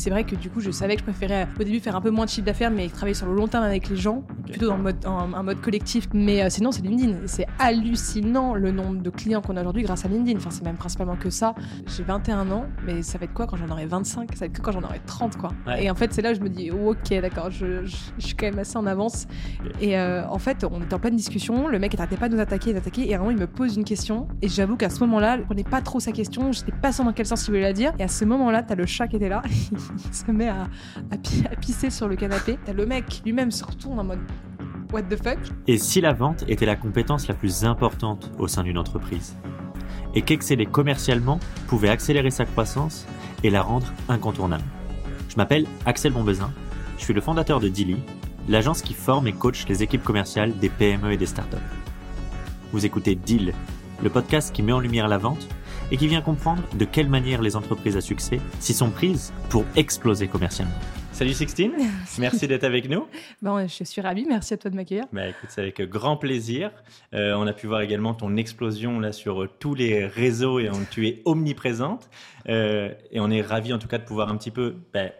C'est vrai que du coup, je savais que je préférais au début faire un peu moins de chiffre d'affaires, mais travailler sur le long terme avec les gens, plutôt dans le mode, en- un mode collectif. Mais euh, sinon, c'est LinkedIn. C'est hallucinant le nombre de clients qu'on a aujourd'hui grâce à LinkedIn. Enfin, c'est même principalement que ça. J'ai 21 ans, mais ça va être quoi quand j'en aurai 25 Ça va être que quand j'en aurai 30, quoi. Ouais. Et en fait, c'est là où je me dis, oh, ok, d'accord, je, je- je suis quand même assez en avance. Et euh, en fait, on était en pleine discussion, le mec n'arrêtait pas de nous attaquer, d'attaquer, et à un moment, il me pose une question, et j'avoue qu'à ce moment-là, je prenais pas trop sa question, j'étais pas sûre dans quel sens il voulait la dire, et à ce moment-là, t'as le chat qui était là, il se met à, à pi- à pisser sur le canapé, t'as le mec lui-même se retourne en mode, what the fuck? Et si la vente était la compétence la plus importante au sein d'une entreprise? Et qu'exceller commercialement pouvait accélérer sa croissance et la rendre incontournable? Je m'appelle Axel Bombezin, je suis le fondateur de Dilly, l'agence qui forme et coach les équipes commerciales des PME et des startups. Vous écoutez Deal, le podcast qui met en lumière la vente et qui vient comprendre de quelle manière les entreprises à succès s'y sont prises pour exploser commercialement. Salut Sixtine, merci d'être avec nous. Bon, je suis ravie, merci à toi de m'accueillir. Bah écoute, c'est avec grand plaisir. Euh, on a pu voir également ton explosion là sur euh, tous les réseaux et on, tu es omniprésente. Euh, et on est ravi en tout cas de pouvoir un petit peu bah,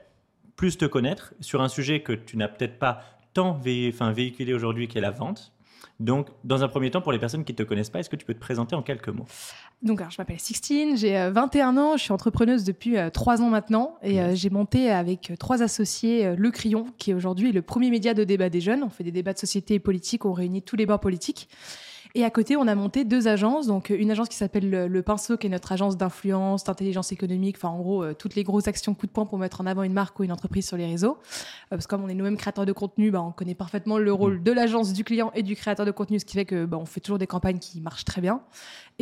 plus te connaître sur un sujet que tu n'as peut-être pas tant vé- véhiculé aujourd'hui qui est la vente. Donc, dans un premier temps, pour les personnes qui ne te connaissent pas, est-ce que tu peux te présenter en quelques mots? Donc, alors, je m'appelle Sixtine, j'ai euh, 21 ans, je suis entrepreneuse depuis 3 ans maintenant et euh, j'ai monté avec euh, trois associés euh, Le Crayon, qui est aujourd'hui le premier média de débat des jeunes. On fait des débats de société et politique, on réunit tous les bords politiques. Et à côté, on a monté deux agences. Donc, euh, une agence qui s'appelle le, Le Pinceau, qui est notre agence d'influence, d'intelligence économique, enfin, en gros, euh, toutes les grosses actions coup de poing pour mettre en avant une marque ou une entreprise sur les réseaux. Euh, parce que comme on est nous-mêmes créateurs de contenu, bah, on connaît parfaitement le rôle de l'agence, du client et du créateur de contenu, ce qui fait que bah, on fait toujours des campagnes qui marchent très bien.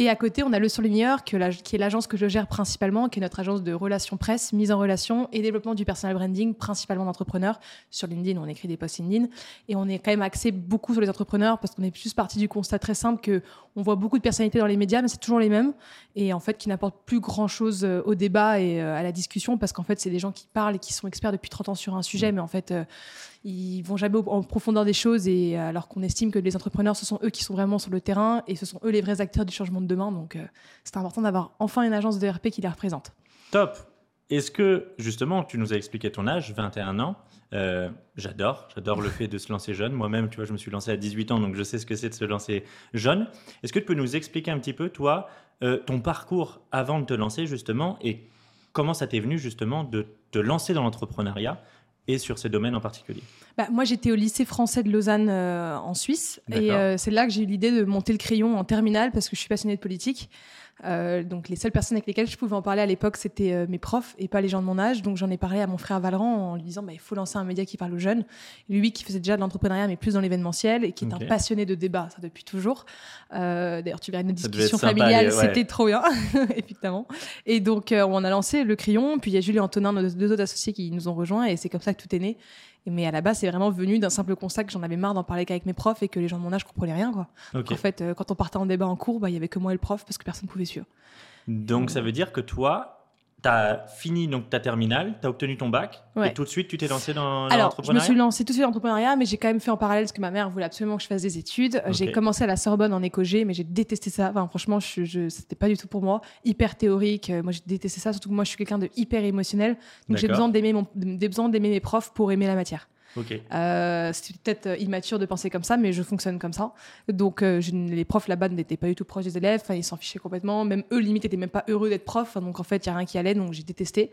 Et à côté, on a le surligneur, qui est l'agence que je gère principalement, qui est notre agence de relations presse, mise en relation et développement du personal branding, principalement d'entrepreneurs. Sur LinkedIn, on écrit des posts LinkedIn. Et on est quand même axé beaucoup sur les entrepreneurs parce qu'on est juste parti du constat très simple que on voit beaucoup de personnalités dans les médias, mais c'est toujours les mêmes. Et en fait, qui n'apportent plus grand chose euh, au débat et euh, à la discussion parce qu'en fait, c'est des gens qui parlent et qui sont experts depuis 30 ans sur un sujet, mais en fait, euh, ils vont jamais au- en profondeur des choses et alors qu'on estime que les entrepreneurs ce sont eux qui sont vraiment sur le terrain et ce sont eux les vrais acteurs du changement de demain donc c'est important d'avoir enfin une agence de RP qui les représente. Top Est-ce que, justement, tu nous as expliqué ton âge, 21 ans Euh, J'adore, j'adore le fait de se lancer jeune. Moi-même, tu vois, je me suis lancé à 18 ans, donc je sais ce que c'est de se lancer jeune. Est-ce que tu peux nous expliquer un petit peu, toi, euh, ton parcours avant de te lancer, justement, et comment ça t'est venu, justement, de te lancer dans l'entrepreneuriat et sur ces domaines en particulier? Bah, moi j'étais au lycée français de Lausanne euh, en Suisse et euh, c'est là que j'ai eu l'idée de monter le crayon en terminale parce que je suis passionnée de politique. Euh, donc les seules personnes avec lesquelles je pouvais en parler à l'époque c'était euh, mes profs et pas les gens de mon âge. Donc j'en ai parlé à mon frère Valran en lui disant bah, il faut lancer un média qui parle aux jeunes. Lui qui faisait déjà de l'entrepreneuriat mais plus dans l'événementiel et qui est un passionné de débat ça depuis toujours. Euh, D'ailleurs tu verras une Ça devait être discussion sympa, familiale les- ouais. c'était trop bien évidemment. Et donc on a lancé le crayon puis il y a Julie Antonin nos deux autres associés qui nous ont rejoints et c'est comme ça que tout est né. Mais à la base, c'est vraiment venu d'un simple constat que j'en avais marre d'en parler qu'avec mes profs et que les gens de mon âge comprenaient rien. Quoi. En fait, euh, quand on partait en débat en cours, bah, il y avait que moi et le prof parce que personne ne pouvait suivre. Donc, ça veut dire que toi, tu as fini donc, ta terminale, tu as obtenu ton bac, Ouais. et tout de suite, tu t'es lancé dans Alors, je me l'entrepreneuriat suis lancée tout de suite dans l'entrepreneuriat, mais j'ai quand même fait en parallèle parce que ma mère voulait absolument que je fasse des études. Euh, J'ai commencé à la Sorbonne en éco-G, mais j'ai détesté ça. Enfin, franchement, je, je, c'était pas du tout pour moi. Hyper théorique. Euh, Moi, j'ai détesté ça. Surtout que moi, je suis quelqu'un de hyper émotionnel. Donc, j'ai D'accord. besoin d'aimer mon, j'ai besoin d'aimer mes profs pour aimer la matière. Ok. Euh, c'est peut-être euh, immature de penser comme ça, mais je fonctionne comme ça. Donc, euh, je- les profs là-bas n'étaient pas du tout proches des élèves. Ils s'en fichaient complètement. Même eux, limite, étaient même pas heureux d'être prof. Donc, en fait, il y a rien qui allait. Donc, j'ai détesté.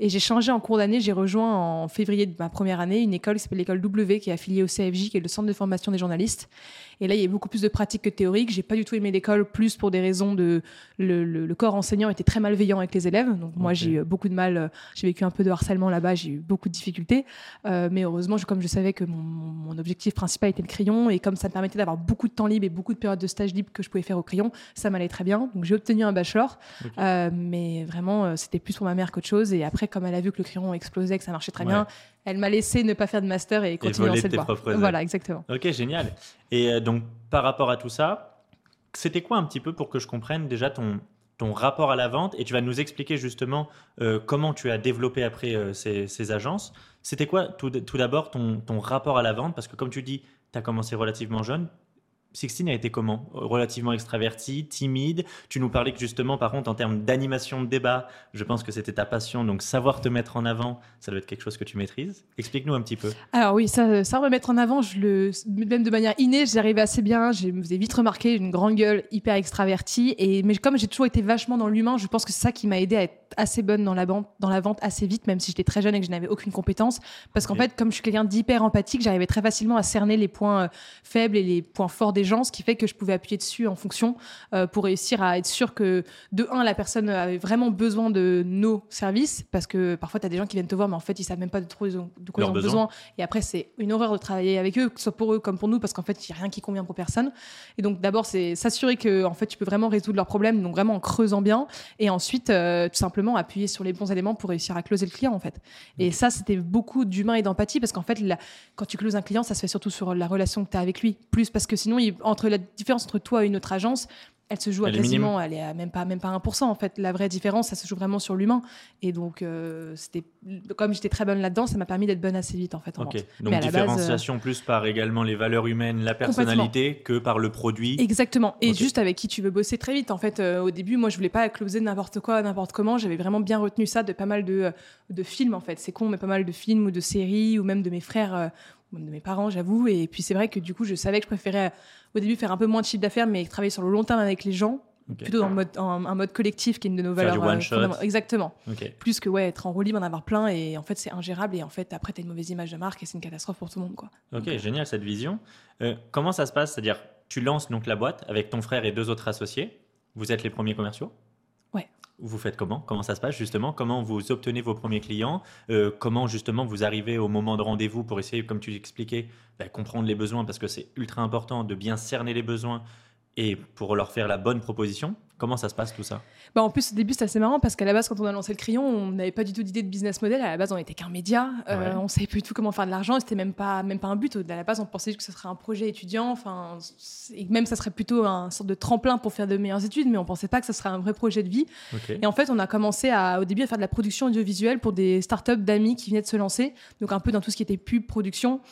Et j'ai changé en cours d'année. J'ai rejoint en février de ma première année une école qui s'appelle l'école W, qui est affiliée au CFJ, qui est le Centre de formation des journalistes. Et là, il y a beaucoup plus de pratique que théorique. J'ai pas du tout aimé l'école, plus pour des raisons de le, le- le corps enseignant était très malveillant avec les élèves. Donc moi, j'ai eu beaucoup de mal. J'ai vécu un peu de harcèlement là-bas. J'ai eu beaucoup de difficultés. Euh, mais heureusement, je- comme je savais que mon, objectif principal était le crayon et comme ça me permettait d'avoir beaucoup de temps libre et beaucoup de périodes de stage libre que je pouvais faire au crayon, ça m'allait très bien. Donc j'ai obtenu un bachelor. Euh, mais vraiment, euh, c'était plus pour ma mère qu'autre chose. Et après, comme elle a vu que le crayon explosait, que ça marchait très Ouais. bien, elle m'a laissé ne pas faire de master et continuer dans cette voie. Voilà, exactement. Ok, génial. Et euh, donc, par rapport à tout ça, c'était quoi un petit peu pour que je comprenne déjà ton, ton rapport à la vente Et tu vas nous expliquer justement euh, comment tu as développé après euh, ces, ces agences. C'était quoi tout, tout d'abord ton, ton rapport à la vente? Parce que comme tu dis, tu as commencé relativement jeune. Sixtine a été comment? Relativement extraverti, timide. Tu nous parlais que justement, par contre, en termes d'animation de débat, je pense que c'était ta passion. Donc, savoir te mettre en avant, ça doit être quelque chose que tu maîtrises. Explique-nous un petit peu. Alors oui, ça, ça me mettre en avant, je le, même de manière innée, j'arrivais assez bien. Je me faisais vite remarquer, une grande gueule, hyper extravertie. Et mais comme j'ai toujours été vachement dans l'humain, je pense que c'est ça qui m'a aidé à être assez bonne dans la, vente, dans la vente assez vite, même si j'étais très jeune et que je n'avais aucune compétence. Parce qu'en fait, comme je suis quelqu'un d'hyper empathique, j'arrivais très facilement à cerner les points euh, faibles et les points forts des gens, ce qui fait que je pouvais appuyer dessus en fonction euh, pour réussir à être sûr que, de un, la personne avait vraiment besoin de nos services, parce que parfois, tu as des gens qui viennent te voir, mais en fait, ils savent même pas de, trop, de quoi ils ont besoin. Et après, c'est une horreur de travailler avec eux, que ce soit pour eux comme pour nous, parce qu'en fait, il n'y a rien qui convient pour personne. Et donc, d'abord, c'est s'assurer que, en fait, tu peux vraiment résoudre leurs problèmes, donc vraiment en creusant bien. Et ensuite, euh, tout simplement, appuyer sur les bons éléments pour réussir à closer le client, en fait. Et ça, c'était beaucoup d'humain et d'empathie, parce qu'en fait, quand tu closes un client, ça se fait surtout sur la relation que tu as avec lui, plus parce que sinon, entre la différence entre toi et une autre agence, elle se joue à quasiment, elle est à même pas, même pas 1%. En fait, la vraie différence, ça se joue vraiment sur l'humain. Et donc, euh, c'était, comme j'étais très bonne là-dedans, ça m'a permis d'être bonne assez vite, en fait. En donc différenciation plus par également les valeurs humaines, la personnalité, que par le produit. Exactement. Et juste avec qui tu veux bosser très vite. En fait, euh, au début, moi, je voulais pas closer n'importe quoi, n'importe comment. J'avais vraiment bien retenu ça de pas mal de, de films, en fait. C'est con, mais pas mal de films ou de séries, ou même de mes frères euh, de mes parents, j'avoue. Et puis c'est vrai que du coup, je savais que je préférais au début faire un peu moins de chiffre d'affaires, mais travailler sur le long terme avec les gens, plutôt dans mode, un mode collectif qui est une de nos valeurs. Euh, exactement. Plus que ouais, être en roue libre, en avoir plein, et en fait c'est ingérable, et en fait après tu as une mauvaise image de marque et c'est une catastrophe pour tout le monde. Quoi. Ok, génial cette vision. Euh, comment ça se passe? C'est-à-dire, tu lances donc la boîte avec ton frère et deux autres associés. Vous êtes les premiers commerciaux vous faites comment? Comment ça se passe justement? Comment vous obtenez vos premiers clients? Euh, Comment justement vous arrivez au moment de rendez-vous pour essayer, comme tu l'expliquais, bah, comprendre les besoins? Parce que c'est ultra important de bien cerner les besoins et pour leur faire la bonne proposition Comment ça se passe tout ça? Bah En plus, au début, c'est assez marrant parce qu'à la base, quand on a lancé le crayon, on n'avait pas du tout d'idée de business model. À la base, on n'était qu'un média. Euh, On ne savait plus du tout comment faire de l'argent. C'était même pas, même pas un but. À la base, on pensait que ce serait un projet étudiant. Enfin, et même ça serait plutôt un sorte de tremplin pour faire de meilleures études, mais on ne pensait pas que ce serait un vrai projet de vie. Et en fait, on a commencé à, au début à faire de la production audiovisuelle pour des startups d'amis qui venaient de se lancer. Donc un peu dans tout ce qui était pub, production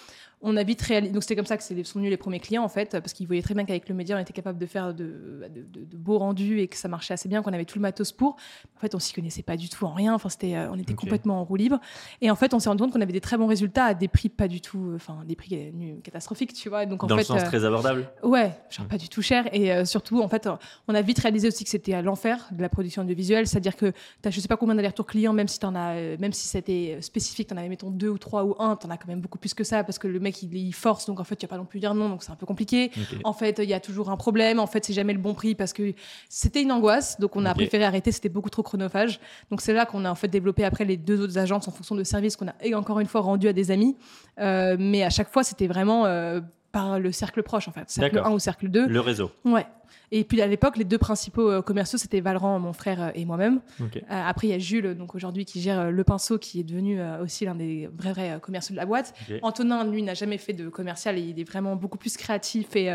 on a vite réalisé. Donc c'était comme ça que sont venus les premiers clients en fait, parce qu'ils voyaient très bien qu'avec le média on était capable de faire de, beaux rendus et que ça marchait assez bien, qu'on avait tout le matos pour. En fait, on s'y connaissait pas du tout en rien. Enfin, c'était, euh, on était complètement en roue libre. Et en fait, on s'est rendu compte qu'on avait des très bons résultats à des prix pas du tout, euh, enfin des prix catastrophiques, tu vois. Donc en Dans fait, le sens euh, très abordable. Ouais, genre pas du tout cher. Et surtout, en fait, on a vite réalisé aussi que c'était à l'enfer de la production audiovisuelle, c'est-à-dire que tu as je sais pas combien d'allers-retours clients, même si as, même si c'était spécifique, tu en avais mettons deux ou trois ou un, tu en as quand même beaucoup plus que ça parce que le mec il, il force donc en fait, il n'y a pas non plus dire non, donc c'est un peu compliqué. En fait, il y a toujours un problème. En fait, c'est jamais le bon prix parce que c'était une angoisse, donc on a préféré arrêter. C'était beaucoup trop chronophage. Donc c'est là qu'on a en fait développé après les deux autres agences en fonction de services qu'on a et encore une fois rendu à des amis. Euh, mais à chaque fois, c'était vraiment euh, par le cercle proche en fait, cercle 1 ou cercle 2. Le réseau. Ouais. Et puis à l'époque, les deux principaux euh, commerciaux, c'était Valran, mon frère euh, et moi-même. Euh, après, il y a Jules, donc aujourd'hui, qui gère le pinceau, qui est devenu aussi l'un des vrais, vrais commerciaux de la boîte. Antonin, lui, n'a jamais fait de commercial et il est vraiment beaucoup plus créatif et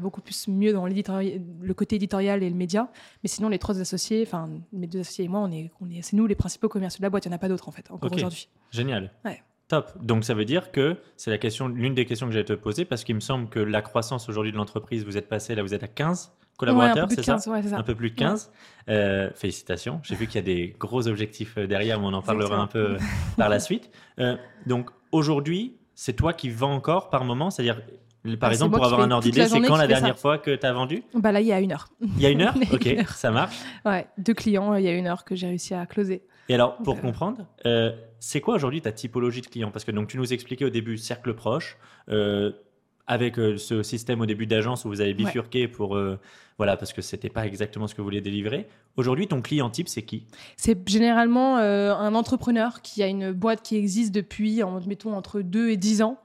beaucoup plus mieux dans le côté éditorial et le média. Mais sinon, les trois associés, enfin, mes deux associés et moi, on est, on est, c'est nous les principaux commerciaux de la boîte. Il n'y en a pas d'autres, en fait, encore aujourd'hui. Génial. Ouais. Top. Donc ça veut dire que c'est la question, l'une des questions que j'allais te poser parce qu'il me semble que la croissance aujourd'hui de l'entreprise, vous êtes passé là, vous êtes à 15 collaborateurs, c'est ça, ça, Un peu plus de 15. Euh, félicitations. J'ai vu qu'il y a des gros objectifs euh, derrière, mais on en parlera un peu euh, par la suite. donc aujourd'hui, c'est toi qui vends encore par moment, c'est-à-dire par ah, exemple, pour avoir un ordre d'idée, c'est quand la dernière fois que tu as vendu? Bah Là, il y a une heure. Il y a une heure? Ok, ça marche. Ouais, deux clients, il y a une heure que j'ai réussi à closer. Et alors, pour comprendre, c'est quoi aujourd'hui ta typologie de client? Parce que donc, tu nous expliquais au début cercle proche, euh, avec euh, ce système au début d'agence où vous avez bifurqué pour euh, voilà parce que c'était pas exactement ce que vous vouliez délivrer. Aujourd'hui, ton client type, c'est qui? C'est généralement un entrepreneur qui a une boîte qui existe depuis, mettons, entre 2 et 10 ans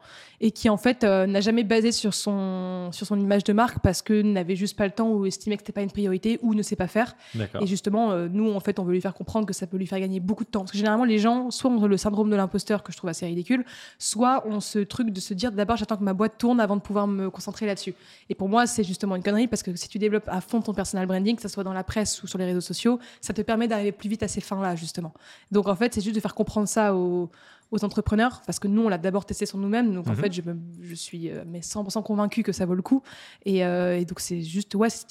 et qui en fait euh, n'a jamais basé sur son, sur son image de marque parce que n'avait juste pas le temps ou estimait que c'était pas une priorité ou ne sait pas faire. Et justement, euh, nous, en fait, on veut lui faire comprendre que ça peut lui faire gagner beaucoup de temps. Parce que généralement, les gens, soit ont le syndrome de l'imposteur que je trouve assez ridicule, soit ont ce truc de se dire d'abord, j'attends que ma boîte tourne avant de pouvoir me concentrer là-dessus. Et pour moi, c'est justement une connerie parce que si tu développes à fond ton personal branding, que ce soit dans la presse ou sur les réseaux sociaux, ça te permet d'arriver plus vite à ces fins-là, justement. Donc en fait, c'est juste de faire comprendre ça aux aux entrepreneurs parce que nous, on l'a d'abord testé sur nous-mêmes. Donc, en Mhm. fait, je, me- je suis euh, mais 100% convaincu que ça vaut le coup. Et, euh, et donc, c'est juste ouais, ce,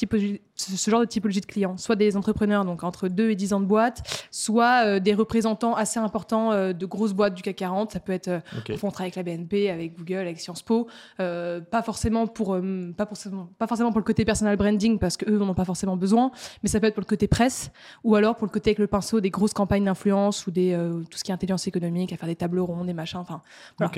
ce genre de typologie de clients. Soit des entrepreneurs, donc entre 2 et 10 ans de boîte, soit euh, des représentants assez importants de grosses boîtes du CAC 40. Ça peut être, euh, Ok. on travaille avec la BNP, avec Google, avec Sciences Po. Pas, forcément pour, pas, forcément, pas forcément pour le côté personal branding parce qu'eux n'en ont pas forcément besoin, mais ça peut être pour le côté presse ou alors pour le côté avec le pinceau des grosses campagnes d'influence ou des, tout ce qui est intelligence économique, à faire des tables rondes, des machins, enfin, voilà.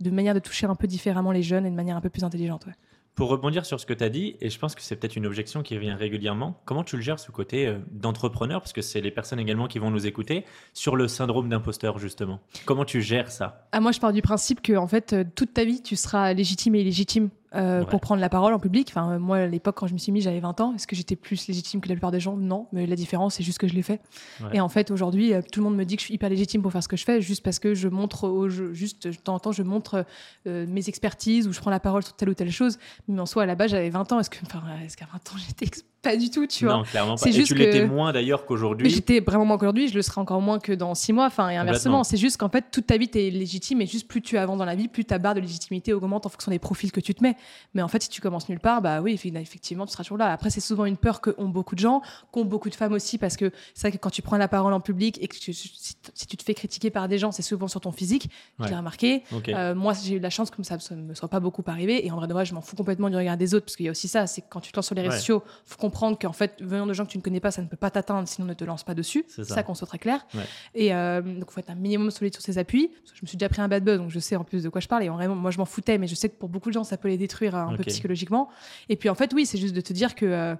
De manière de toucher un peu différemment les jeunes et de manière un peu plus intelligente. ouais. Pour rebondir sur ce que tu as dit, et je pense que c'est peut-être une objection qui revient régulièrement, comment tu le gères ce côté euh, d'entrepreneur, parce que c'est les personnes également qui vont nous écouter, sur le syndrome d'imposteur justement? Comment tu gères ça? Ah, moi, je pars du principe que en fait, euh, toute ta vie, tu seras légitime et illégitime euh, Ouais. pour prendre la parole en public. Enfin, moi, à l'époque, quand je me suis mis, j'avais 20 ans. Est-ce que j'étais plus légitime que la plupart des gens? Non, mais la différence, c'est juste que je l'ai fait. Ouais. Et en fait, aujourd'hui, euh, tout le monde me dit que je suis hyper légitime pour faire ce que je fais, juste parce que je montre, aux jeux- juste de temps en temps, je montre euh, mes expertises ou je prends la parole sur telle ou telle chose. Mais en soi, à la base, j'avais 20 ans. Est-ce que, enfin, est-ce qu'à 20 ans, j'étais pas du tout, tu vois Non, clairement pas. C'est Et juste tu l'étais moins d'ailleurs qu'aujourd'hui. j'étais vraiment moins qu'aujourd'hui, je le serai encore moins que dans six mois, enfin, et inversement. C'est juste qu'en fait, toute ta vie, tu es légitime, et juste plus tu avances dans la vie, plus ta barre de légitimité augmente en fonction des profils que tu te mets. Mais en fait, si tu commences nulle part, bah oui, effe- effectivement, tu seras toujours là. Après, c'est souvent une peur qu'ont beaucoup de gens, qu'ont beaucoup de femmes aussi, parce que c'est vrai que quand tu prends la parole en public et que tu- si, si tu te fais critiquer par des gens, c'est souvent sur ton physique. Ouais. l'ai remarqué. Euh, moi, j'ai eu la chance que ça ne me soit pas beaucoup arrivé. Et en vrai de vrai, je m'en fous complètement du regard des autres. Parce qu'il y a aussi ça, c'est quand tu te lances sur les réseaux Ouais. sociaux, faut comprendre qu'en fait, venant de gens que tu ne connais pas, ça ne peut pas t'atteindre, sinon ne te lance pas dessus. C'est ça. ça, qu'on soit très clair. Ouais. Et euh, donc, il faut être un minimum solide sur ses appuis. Parce que je me suis déjà pris un bad buzz, donc je sais en plus de quoi je parle. Et vraiment, moi, je m'en foutais, mais je sais que pour beaucoup de gens, ça peut les détruire euh, un peu psychologiquement. Et puis, en fait, oui, c'est juste de te dire que. euh,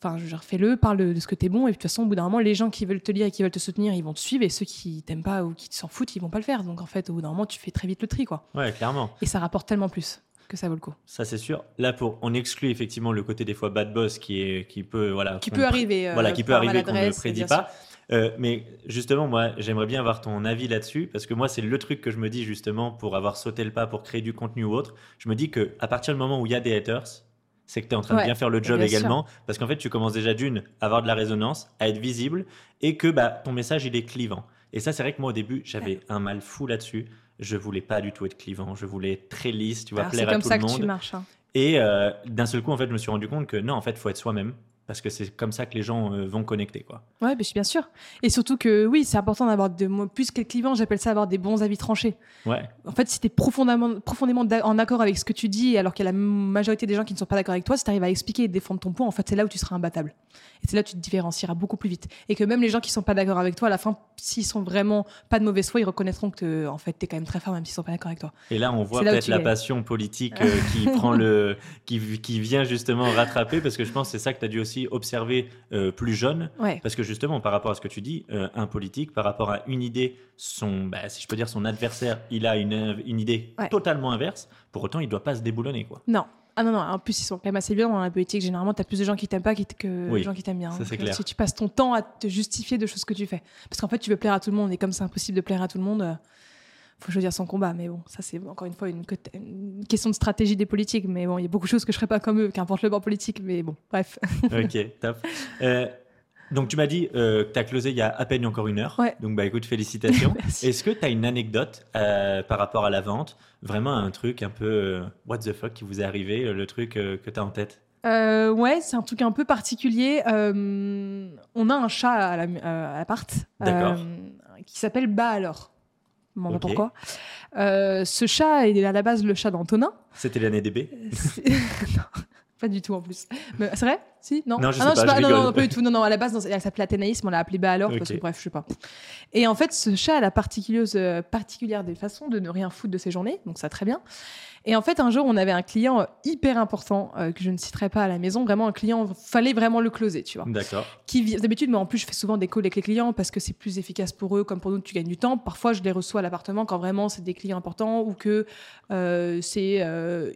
Enfin, je fais-le, parle de, de ce que t'es bon, et puis de toute façon, au bout d'un moment, les gens qui veulent te lire et qui veulent te soutenir, ils vont te suivre, et ceux qui t'aiment pas ou qui s'en foutent, ils vont pas le faire. Donc, en fait, au bout d'un moment, tu fais très vite le tri, quoi. Ouais, clairement. Et ça rapporte tellement plus que ça vaut le coup. Ça, c'est sûr. Là, pour, on exclut effectivement le côté des fois bad boss qui, est, qui peut, voilà, Qui peut arriver. euh, voilà, qui peut arriver qu'on ne prédit pas. Euh, mais justement, moi, j'aimerais bien avoir ton avis là-dessus, parce que moi, c'est le truc que je me dis justement pour avoir sauté le pas, pour créer du contenu ou autre. Je me dis que à partir du moment où il y a des haters, c'est que tu es en train de bien faire le job également, parce qu'en fait, tu commences déjà d'une à avoir de la résonance, à être visible, et que bah, ton message, il est clivant. Et ça, c'est vrai que moi, au début, j'avais un mal fou là-dessus. Je voulais pas du tout être clivant, je voulais être très lisse, tu vois, Alors, C'est plaire à comme tout ça le que monde. tu marches. hein. Et euh, d'un seul coup, en fait, je me suis rendu compte que non, en fait, faut être soi-même parce que c'est comme ça que les gens euh, vont connecter, quoi. Ouais, bien sûr. Et surtout que oui, c'est important d'avoir de moi plus que le clivant, j'appelle ça avoir des bons avis tranchés. Ouais, En fait, si tu es profondément, profondément en accord avec ce que tu dis, alors qu'il y a la majorité des gens qui ne sont pas d'accord avec toi, si tu arrives à expliquer et défendre ton point, en fait, c'est là où tu seras imbattable. Et c'est là où tu te différencieras beaucoup plus vite. Et que même les gens qui sont pas d'accord avec toi, à la fin, s'ils sont vraiment pas de mauvaise foi, ils reconnaîtront que te- en fait, tu es quand même très fort, même s'ils sont pas d'accord avec toi. Et là, on voit peut-être la passion politique euh, qui prend le, qui, qui vient justement rattraper, parce que je pense que c'est ça que tu as dû aussi observer euh, plus jeune, Ouais. parce que justement, par rapport à ce que tu dis, euh, un politique, par rapport à une idée, son, bah, si je peux dire, son adversaire, il a une, une idée Ouais. totalement inverse. Pour autant, il doit pas se déboulonner, quoi. Non. Ah non, non, en plus, ils sont quand même assez violents dans la politique. Généralement, tu as plus de gens qui t'aiment pas que Oui, de gens qui t'aiment bien. ça, clair. Si tu passes ton temps à te justifier de choses que tu fais. Parce qu'en fait, tu veux plaire à tout le monde. Et comme c'est impossible de plaire à tout le monde, euh, faut choisir son combat. Mais bon, ça, c'est encore une fois une, question de stratégie des politiques. Mais bon, il y a beaucoup de choses que je ferais pas comme eux, qu'importe le bord politique. Mais bon, bref. Ok, top. Euh, donc, tu m'as dit euh, que tu as closé il y a à peine encore une heure. Ouais. Donc, bah écoute, félicitations. Est-ce que tu as une anecdote euh, par rapport à la vente? Vraiment un truc un peu what the fuck qui vous est arrivé, le truc que tu as en tête? Euh, ouais, c'est un truc un peu particulier. Euh, on a un chat à la- l'appart euh, qui s'appelle Bah alors. Ok. pourquoi. Euh, ce chat est à la base le chat d'Antonin. C'était l'année DB non, pas du tout en plus. C'est vrai? Si Non Non, je Ah sais pas, je non, rigole. non, pas du tout. Non, non, à la base, elle s'appelait Athénaïs, mais on l'a appelée Bah alors, parce que bref, je sais pas. Et en fait, ce chat a la particulière, euh, particulière des façons de ne rien foutre de ses journées, donc ça très bien. Et en fait, un jour, on avait un client euh, hyper important euh, que je ne citerai pas à la maison. Vraiment, un client, fallait vraiment le closer, tu vois. D'accord. Qui d'habitude, mais en plus, je fais souvent des calls avec les clients parce que c'est plus efficace pour eux, comme pour nous, tu gagnes du temps. Parfois, je les reçois à l'appartement quand vraiment c'est des clients importants ou que euh, c'est,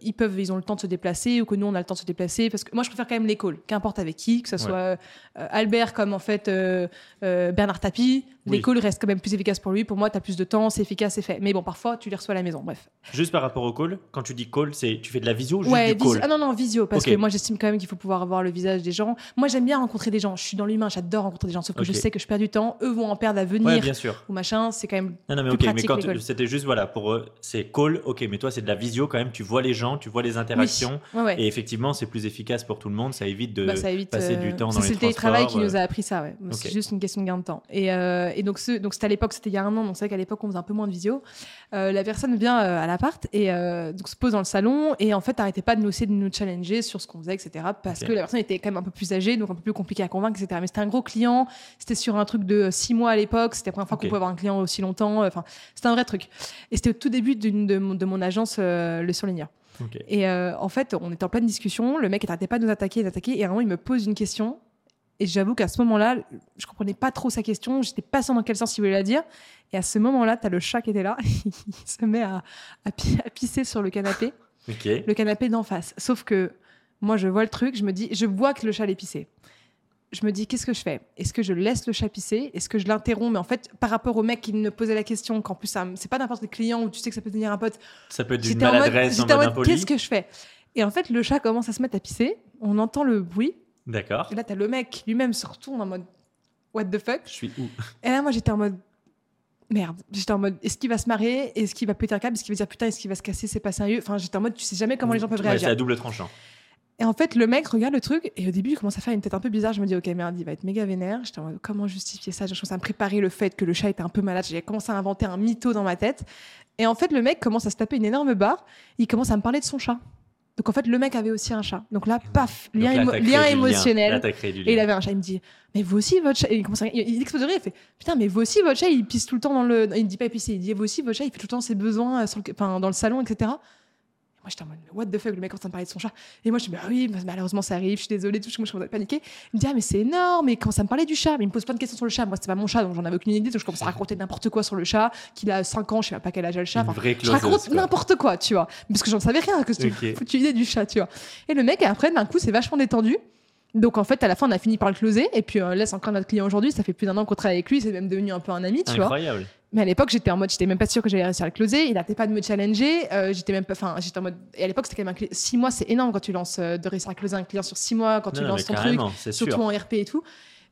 ils peuvent, ils ont le temps de se déplacer ou que nous, on a le temps de se déplacer. Parce que moi, je préfère quand même les calls. Qu'importe avec qui, que ce soit euh, Albert comme en fait euh, euh, Bernard Tapie, les calls restent quand même plus efficaces pour lui. Pour moi, tu as plus de temps, c'est efficace, c'est fait. Mais bon, parfois, tu les reçois à la maison. Bref. Juste par rapport au call, quand tu dis call, c'est tu fais de la visio ou juste Ouais, du visio- call ah non, non, visio, parce que moi, j'estime quand même qu'il faut pouvoir voir le visage des gens. Moi, j'aime bien rencontrer des gens. Je suis dans l'humain, j'adore rencontrer des gens. Sauf que je sais que je perds du temps. Eux vont en perdre à Ouais, venir bien sûr. ou machin. C'est quand même. Non, non, mais Plus ok, mais pratique, calls. c'était juste, voilà, pour eux, c'est call, ok, mais toi, c'est de la visio quand même, tu vois les gens, tu vois les interactions, ouais. et effectivement, c'est plus efficace pour tout le monde, ça évite de Bah, ça évite passer euh, du temps ça, dans les C'est le télétravail qui transports, nous euh. a appris ça, ouais. C'est juste une question de gain de temps. Et, euh, et donc, ce, donc c'était à l'époque, c'était il y a un an, donc c'est vrai qu'à l'époque, on faisait un peu moins de visio. Euh, la personne vient euh, à l'appart et euh, donc se pose dans le salon et en fait, arrêtait pas de nous essayer de nous challenger sur ce qu'on faisait, etc. Parce que la personne était quand même un peu plus âgée, donc un peu plus compliquée à convaincre, etc. Mais c'était un gros client, c'était sur un truc de six mois à l'époque, c'était la première fois qu'on pouvait avoir un client aussi longtemps. Enfin, c'était un vrai truc. Et c'était au tout début de, mon- de mon agence, euh, le surligneur. Et euh, en fait, on était en pleine discussion. Le mec n'arrêtait pas de nous attaquer, d'attaquer. Et à un moment, il me pose une question. Et j'avoue qu'à ce moment-là, je comprenais pas trop sa question. J'étais pas sûre dans quel sens il voulait la dire. Et à ce moment-là, tu as le chat qui était là. il se met à, à pi- à pisser sur le canapé. Le canapé d'en face. Sauf que moi, je vois le truc. Je me dis, je vois que le chat allait pisser. Je me dis, qu'est-ce que je fais? Est-ce que je laisse le chat pisser Est-ce que je l'interromps? Mais en fait, par rapport au mec qui me posait la question, qu'en plus, c'est pas n'importe quel client où tu sais que ça peut devenir un pote, Ça peut être en mode, maladresse en mode mode, qu'est-ce que je fais? Et en fait, le chat commence à se mettre à pisser. On entend le bruit. D'accord. Et là, t'as le mec lui-même se retourne en mode What the fuck? Je suis où? Et là, moi, j'étais en mode Merde. J'étais en mode Est-ce qu'il va se marrer? Est-ce qu'il va péter un câble? Est-ce qu'il va dire Putain, est-ce qu'il va se casser? C'est pas sérieux. Enfin, j'étais en mode Tu sais jamais comment les gens peuvent Ouais, réagir. C'est à double tranchant. Et en fait, le mec regarde le truc et au début, il commence à faire une tête un peu bizarre. Je me dis, ok, merde, il va être méga vénère. J'étais en mode, comment justifier ça? Je commence à me préparer le fait que le chat était un peu malade. J'ai commencé à inventer un mytho dans ma tête. Et en fait, le mec commence à se taper une énorme barre. Il commence à me parler de son chat. Donc en fait, le mec avait aussi un chat. Donc là, paf, Donc lien, là, lien émotionnel. Là, créé du Et il lien. avait un chat. Il me dit, mais vous aussi, votre chat? Et il, commence à... il, il explose de rire. Il fait, putain, mais vous aussi, votre chat, il pisse tout le temps dans le. Il me dit pas pisser. Il dit, vous aussi, votre chat, il fait tout le temps ses besoins euh, sur le... enfin, dans le salon, etc. Moi, j'étais en mode, what the fuck, le mec est en train de parler de son chat. Et moi, je dis, bah oui, malheureusement, ça arrive, je suis désolée, tout. Moi, je commence à paniquer. Il me dit, ah, mais c'est énorme. Et quand ça me parlait du chat, mais il me pose plein de questions sur le chat. Moi, c'était pas mon chat, donc j'en avais aucune idée. Donc je commence à raconter n'importe quoi sur le chat, qu'il a 5 ans, je sais pas quel âge a le chat. Enfin, je raconte n'importe quoi, tu vois. Parce que j'en savais rien, que c'était Ok. une foutue idée du chat, tu vois. Et le mec, après, d'un coup, c'est vachement détendu. Donc, en fait, à la fin, on a fini par le closer. Et puis, euh, laisse encore notre client aujourd'hui. Ça fait plus d'un an qu'on travaille avec lui. C'est même devenu un peu un ami, tu vois. Incroyable. Mais à l'époque, j'étais en mode, j'étais même pas sûre que j'allais réussir à le closer. Il n'arrêtait pas de me challenger. Euh, j'étais même pas, enfin, j'étais en mode. Et à l'époque, c'était quand même un six mois, c'est énorme quand tu lances euh, de réussir à closer un client sur six mois, quand tu Non, lances ton truc, c'est surtout sûr. en RP et tout.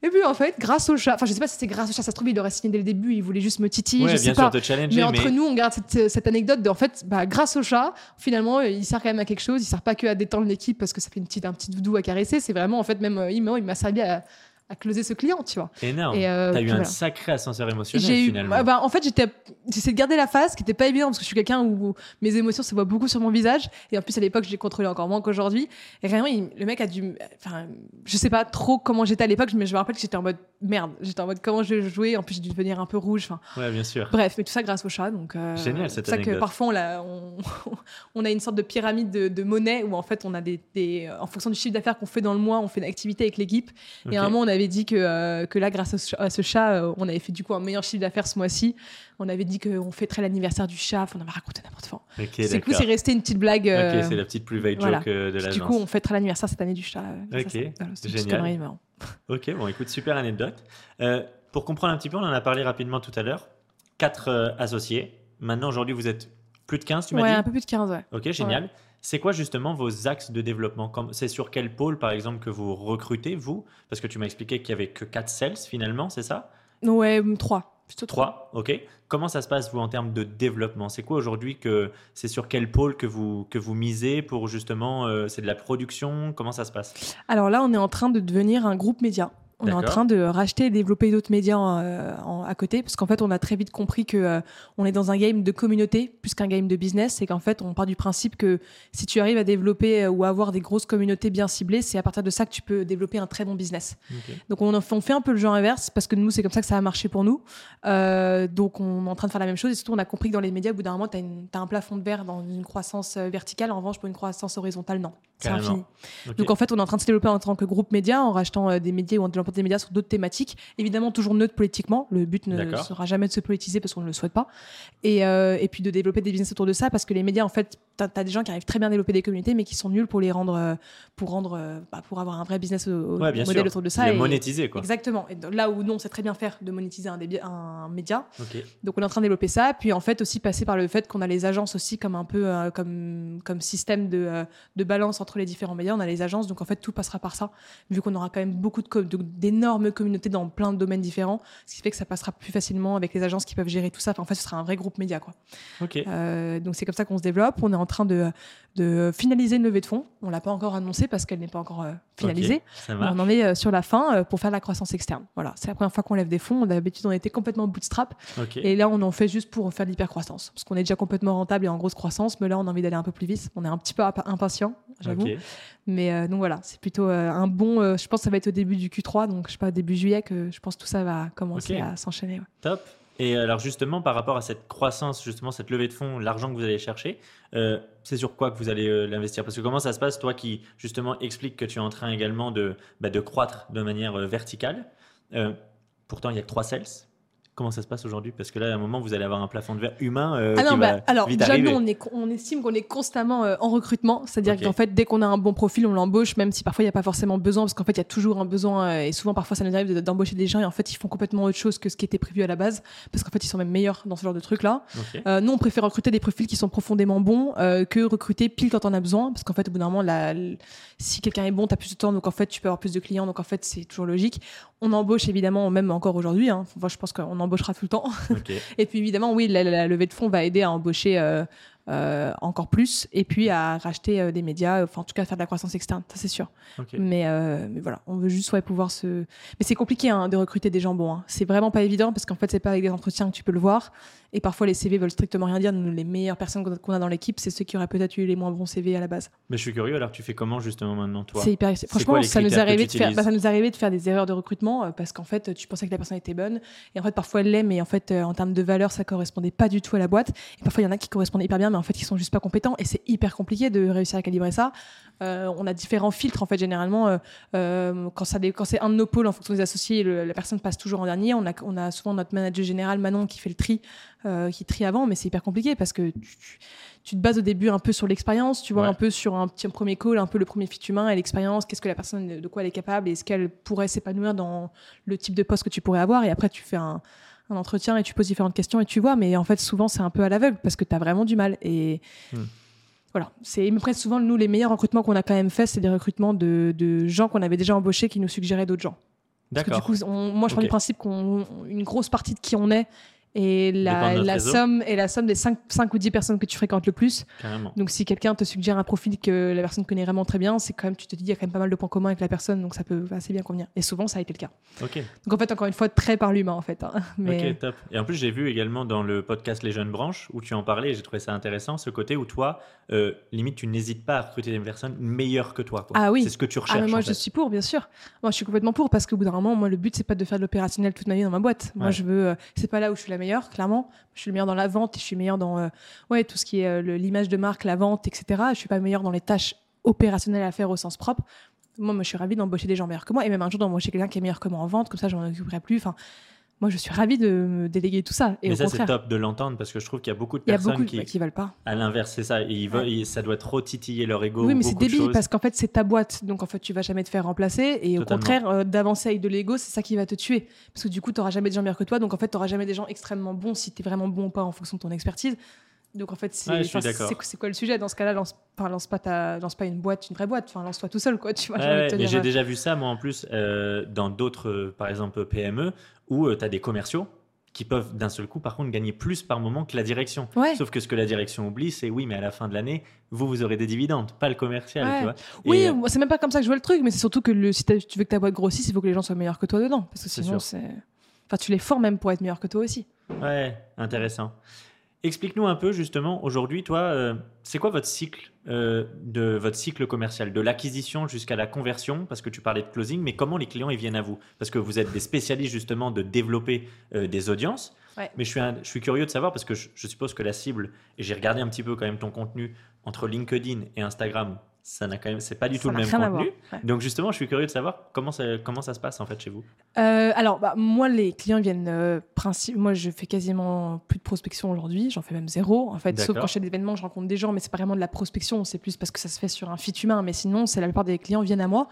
Et puis en fait, grâce au chat, enfin, je sais pas si c'est grâce au chat, ça se trouve, il aurait signé dès le début, il voulait juste me titiller, Ouais, je sais pas. sûr, te challenger, Mais entre nous, on garde cette, cette anecdote de, en fait, bah, grâce au chat, finalement, euh, il sert quand même à quelque chose. Il sert pas que à détendre l'équipe parce que ça fait une petite, un petit doudou à caresser. C'est vraiment, en fait, même, euh, il m'a il m'a servi à, à closer ce client, tu vois. énorme. Et, euh, T'as eu un sacré ascenseur émotionnel J'ai eu, finalement. ah bah, en fait, j'étais, j'essayais de garder la face, qui était pas évident parce que je suis quelqu'un où mes émotions se voient beaucoup sur mon visage. Et en plus, à l'époque, je les contrôlais encore moins qu'aujourd'hui. Et vraiment, il- le mec a dû, enfin, je sais pas trop comment j'étais à l'époque, mais je me rappelle que j'étais en mode merde. J'étais en mode comment je vais jouer? En plus, j'ai dû devenir un peu rouge. Enfin, Ouais, bien sûr. bref, mais tout ça grâce au chat. Donc, euh, Génial, c'est cette pour ça que anecdote. parfois, on, l'a- on, on a une sorte de pyramide de, de monnaie où en fait, on a des, des- en fonction du chiffre d'affaires qu'on fait dans le mois, on fait une activité avec l'équipe. Et à un moment, on avait dit que, euh, que là, grâce à ce chat- à ce chat, euh, on avait fait du coup un meilleur chiffre d'affaires ce mois-ci. On avait dit qu'on fêterait l'anniversaire du chat. Enfin, on avait raconté n'importe quoi. Ok, c'est cool, d'accord. c'est resté une petite blague. euh, Ok, c'est la petite private voilà. joke euh, de du l'agence. coup, on fêtera l'anniversaire cette année du chat. euh, Ok, ça. Voilà, génial. Ok, bon, écoute, super anecdote. Euh, pour comprendre un petit peu, on en a parlé rapidement tout à l'heure. Quatre euh, associés. Maintenant, aujourd'hui, vous êtes plus de 15, tu m'as Ouais, dit un peu plus de 15, ouais. Ok, génial. C'est quoi justement vos axes de développement? C'est sur quel pôle, par exemple, que vous recrutez, vous? Parce que tu m'as expliqué qu'il n'y avait que 4 sales, finalement, c'est ça? Ouais, 3. Plutôt 3. 3, ok. Comment ça se passe, vous, en termes de développement? C'est quoi aujourd'hui que c'est sur quel pôle que vous, que vous misez pour justement, euh, c'est de la production? Comment ça se passe? Alors là, on est en train de devenir un groupe média. On est en train de racheter et développer d'autres médias euh, en- à côté, parce qu'en fait, on a très vite compris que euh, on est dans un game de communauté plus qu'un game de business, et qu'en fait, on part du principe que si tu arrives à développer euh, ou à avoir des grosses communautés bien ciblées, c'est à partir de ça que tu peux développer un très bon business. Donc on, fait- on fait un peu le jeu inverse parce que nous c'est comme ça que ça a marché pour nous. Euh, donc on est en train de faire la même chose et surtout on a compris que dans les médias au bout d'un moment tu as, un plafond de verre dans une croissance verticale. En revanche pour une croissance horizontale non, c'est infini. Donc en fait on est en train de se développer en tant que groupe média en rachetant euh, des médias ou en développant pour des médias sur d'autres thématiques. Évidemment, toujours neutre politiquement. Le but ne sera jamais de se politiser parce qu'on ne le souhaite pas. Et, euh, et puis de développer des business autour de ça parce que les médias, en fait, tu as, des gens qui arrivent très bien à développer des communautés mais qui sont nuls pour les rendre, euh, pour, rendre euh, bah, pour avoir un vrai business au, au Ouais, bien modèle sûr. autour de ça. Le et- monétiser, quoi. Exactement. Et là où nous, on sait très bien faire de monétiser un, un média. Donc on est en train de développer ça, puis en fait aussi passer par le fait qu'on a les agences aussi comme un peu euh, comme, comme système de, euh, de balance entre les différents médias. On a les agences, donc en fait tout passera par ça, vu qu'on aura quand même beaucoup de co- de- d'énormes communautés dans plein de domaines différents, ce qui fait que ça passera plus facilement avec les agences qui peuvent gérer tout ça. Enfin, en fait, ce sera un vrai groupe média, quoi. Euh, donc c'est comme ça qu'on se développe. On est en train de, de finaliser une levée de fonds. On l'a pas encore annoncé parce qu'elle n'est pas encore euh, finalisée. Ça on en est euh, sur la fin pour faire la croissance externe. Voilà, c'est la première fois qu'on lève des fonds. D'habitude, on était complètement bootstrap. Et là, on en fait juste pour faire de l'hypercroissance. Parce qu'on est déjà complètement rentable et en grosse croissance, mais là, on a envie d'aller un peu plus vite. On est un petit peu impa- impatient, j'avoue. Mais donc voilà, c'est plutôt un bon. je pense que ça va être au début du Q3, donc je sais pas, début juillet, que je pense que tout ça va commencer à s'enchaîner. ouais. Top. Et alors justement, par rapport à cette croissance, justement cette levée de fonds, l'argent que vous allez chercher, euh, c'est sur quoi que vous allez euh, l'investir? Parce que comment ça se passe, toi qui justement explique que tu es en train également de, bah, de croître de manière euh, verticale, pourtant il n'y a que trois sales. Comment ça se passe aujourd'hui? Parce que là, à un moment, vous allez avoir un plafond de verre humain euh, Ah non, qui bah, va alors vite déjà, nous, arriver. on, est, on estime qu'on est constamment euh, en recrutement. C'est-à dire Ok. qu'en fait, dès qu'on a un bon profil, on l'embauche, même si parfois il n'y a pas forcément besoin, parce qu'en fait, il y a toujours un besoin. euh, et souvent, parfois, ça nous arrive de- d'embaucher des gens et en fait, ils font complètement autre chose que ce qui était prévu à la base, parce qu'en fait, ils sont même meilleurs dans ce genre de trucs-là. Ok. Euh, nous, on préfère recruter des profils qui sont profondément bons que recruter pile quand on a besoin, parce qu'en fait, au bout d'un moment, la- si quelqu'un est bon, tu as plus de temps, donc en fait, tu peux avoir plus de clients, donc en fait, c'est toujours logique. On embauche évidemment, même encore aujourd'hui. Hein. Enfin, je pense qu'on embauchera tout le temps. Et puis évidemment, oui, la, la- la levée de fonds va aider à embaucher euh, euh, encore plus, et puis à racheter euh, des médias, enfin en tout cas faire de la croissance externe, ça c'est sûr. Mais, euh, mais voilà, on veut juste ouais, pouvoir se. Mais c'est compliqué hein, de recruter des gens bons. hein. C'est vraiment pas évident parce qu'en fait, c'est pas avec des entretiens que tu peux le voir. Et parfois, les CV veulent strictement rien dire. Nous, les meilleures personnes qu'on a- dans l'équipe, c'est ceux qui auraient peut-être eu les moins bons CV à la base. Mais je suis curieux, alors tu fais comment justement maintenant, toi? C'est hyper. Franchement, ça nous, tu de faire, bah, ça nous arrivé de faire des erreurs de recrutement euh, parce qu'en fait, tu pensais que la personne était bonne et en fait, parfois elle l'est, mais en fait, euh, en termes de valeur, ça correspondait pas du tout à la boîte. Et parfois, il y en a qui correspondent hyper bien, mais en fait, ils sont juste pas compétents et c'est hyper compliqué de réussir à calibrer ça. Euh, on a différents filtres en fait généralement euh, euh, quand ça quand c'est un de nos pôles en fonction des associés le- la personne passe toujours en dernier on a on a souvent notre manager général Manon qui fait le tri qui trie avant mais c'est hyper compliqué parce que tu, tu- tu te bases au début un peu sur l'expérience tu vois Ouais. un peu sur un petit un premier call un peu le premier fit humain et l'expérience qu'est-ce que la personne de quoi elle est capable et est-ce qu'elle pourrait s'épanouir dans le type de poste que tu pourrais avoir et après tu fais un un entretien et tu poses différentes questions et tu vois mais en fait souvent c'est un peu à l'aveugle parce que tu as vraiment du mal et Hmm. voilà, c'est presque souvent nous les meilleurs recrutements qu'on a quand même fait, c'est des recrutements de, de gens qu'on avait déjà embauchés qui nous suggéraient d'autres gens. Parce que du coup, on- moi je pars Ok. du principe qu'on une grosse partie de qui on est et la, somme et la somme des 5, ou 10 personnes que tu fréquentes le plus. Carrément. Donc si quelqu'un te suggère un profil que la personne connaît vraiment très bien, c'est quand même tu te dis il y a quand même pas mal de points communs avec la personne, donc ça peut assez bien convenir. Et souvent ça a été le cas. Donc en fait encore une fois très par l'humain en fait. hein. Mais Ok, top. Et en plus, j'ai vu également dans le podcast Les Jeunes Branches, où tu en parlais, j'ai trouvé ça intéressant, ce côté où toi, euh, limite, tu n'hésites pas à recruter des personnes meilleures que toi. quoi. Ah oui. C'est ce que tu recherches. Ah mais moi en je fait. suis pour bien sûr. Moi je suis complètement pour parce qu'au bout d'un moment moi le but c'est pas de faire de l'opérationnel toute ma vie dans ma boîte. Moi Ouais. je veux euh, c'est pas là où je suis la meilleure clairement. Je suis le meilleur dans la vente je suis meilleur dans euh, ouais tout ce qui est euh, l'image de marque, la vente etc. Je suis pas meilleur dans les tâches opérationnelles à faire au sens propre. Moi, moi je suis ravie d'embaucher des gens meilleurs que moi et même un jour d'embaucher quelqu'un qui est meilleur que moi en vente comme ça je m'en occuperai plus. Enfin moi je suis ravie de me déléguer tout ça et Mais au ça, c'est top de l'entendre parce que je trouve qu'il y a beaucoup de personnes beaucoup qui, qui... qui veulent pas. à l'inverse, c'est ça. Ils veulent, ils- ça doit trop titiller leur ego. Oui, mais c'est débile parce qu'en fait, c'est ta boîte. Donc, en fait, tu vas jamais te faire remplacer. Et au contraire, euh, d'avancer avec de l'ego, c'est ça qui va te tuer. Parce que du coup, tu n'auras jamais de gens meilleurs que toi. Donc, en fait, tu n'auras jamais des gens extrêmement bons si tu es vraiment bon ou pas en fonction de ton expertise. Donc, en fait, c'est Ouais, quoi le sujet? Dans ce cas-là, lance, enfin, lance, pas ta, lance pas une boîte, une vraie boîte. Enfin, lance-toi tout seul, quoi. Tu vois, j'ai Ouais, mais euh, déjà vu ça, moi, en plus, euh, dans d'autres, euh, par exemple, PME, où tu as des commerciaux qui peuvent d'un seul coup, par contre, gagner plus par moment que la direction. Ouais. Sauf que ce que la direction oublie, c'est oui, mais à la fin de l'année, vous, vous aurez des dividendes, pas le commercial, Ouais. tu vois. Oui, euh, c'est même pas comme ça que je vois le truc, mais c'est surtout que le, si tu veux que ta boîte grossisse, il faut que les gens soient meilleurs que toi dedans. Parce que sinon, c'est. Enfin, tu les formes même pour être meilleurs que toi aussi. Ouais, intéressant. Explique-nous un peu justement aujourd'hui, toi, euh, c'est quoi votre cycle euh, de votre cycle commercial, de l'acquisition jusqu'à la conversion, parce que tu parlais de closing, mais comment les clients ils viennent à vous? Parce que vous êtes des spécialistes justement de développer euh, des audiences. Ouais. Mais je suis, un- je suis curieux de savoir parce que je, je suppose que la cible, et j'ai regardé un petit peu quand même ton contenu entre LinkedIn et Instagram, ça n'a quand même, c'est pas du Ça tout le même contenu. ouais. Donc justement, je suis curieux de savoir comment ça, comment ça se passe en fait chez vous. Euh, alors, bah, moi, les clients viennent. euh, principe... Moi, je fais quasiment plus de prospection aujourd'hui. J'en fais même zéro. En fait, sauf quand je fais des événements, je rencontre des gens, mais c'est pas vraiment de la prospection. C'est plus parce que ça se fait sur un fit humain. Mais sinon, c'est la plupart des clients viennent à moi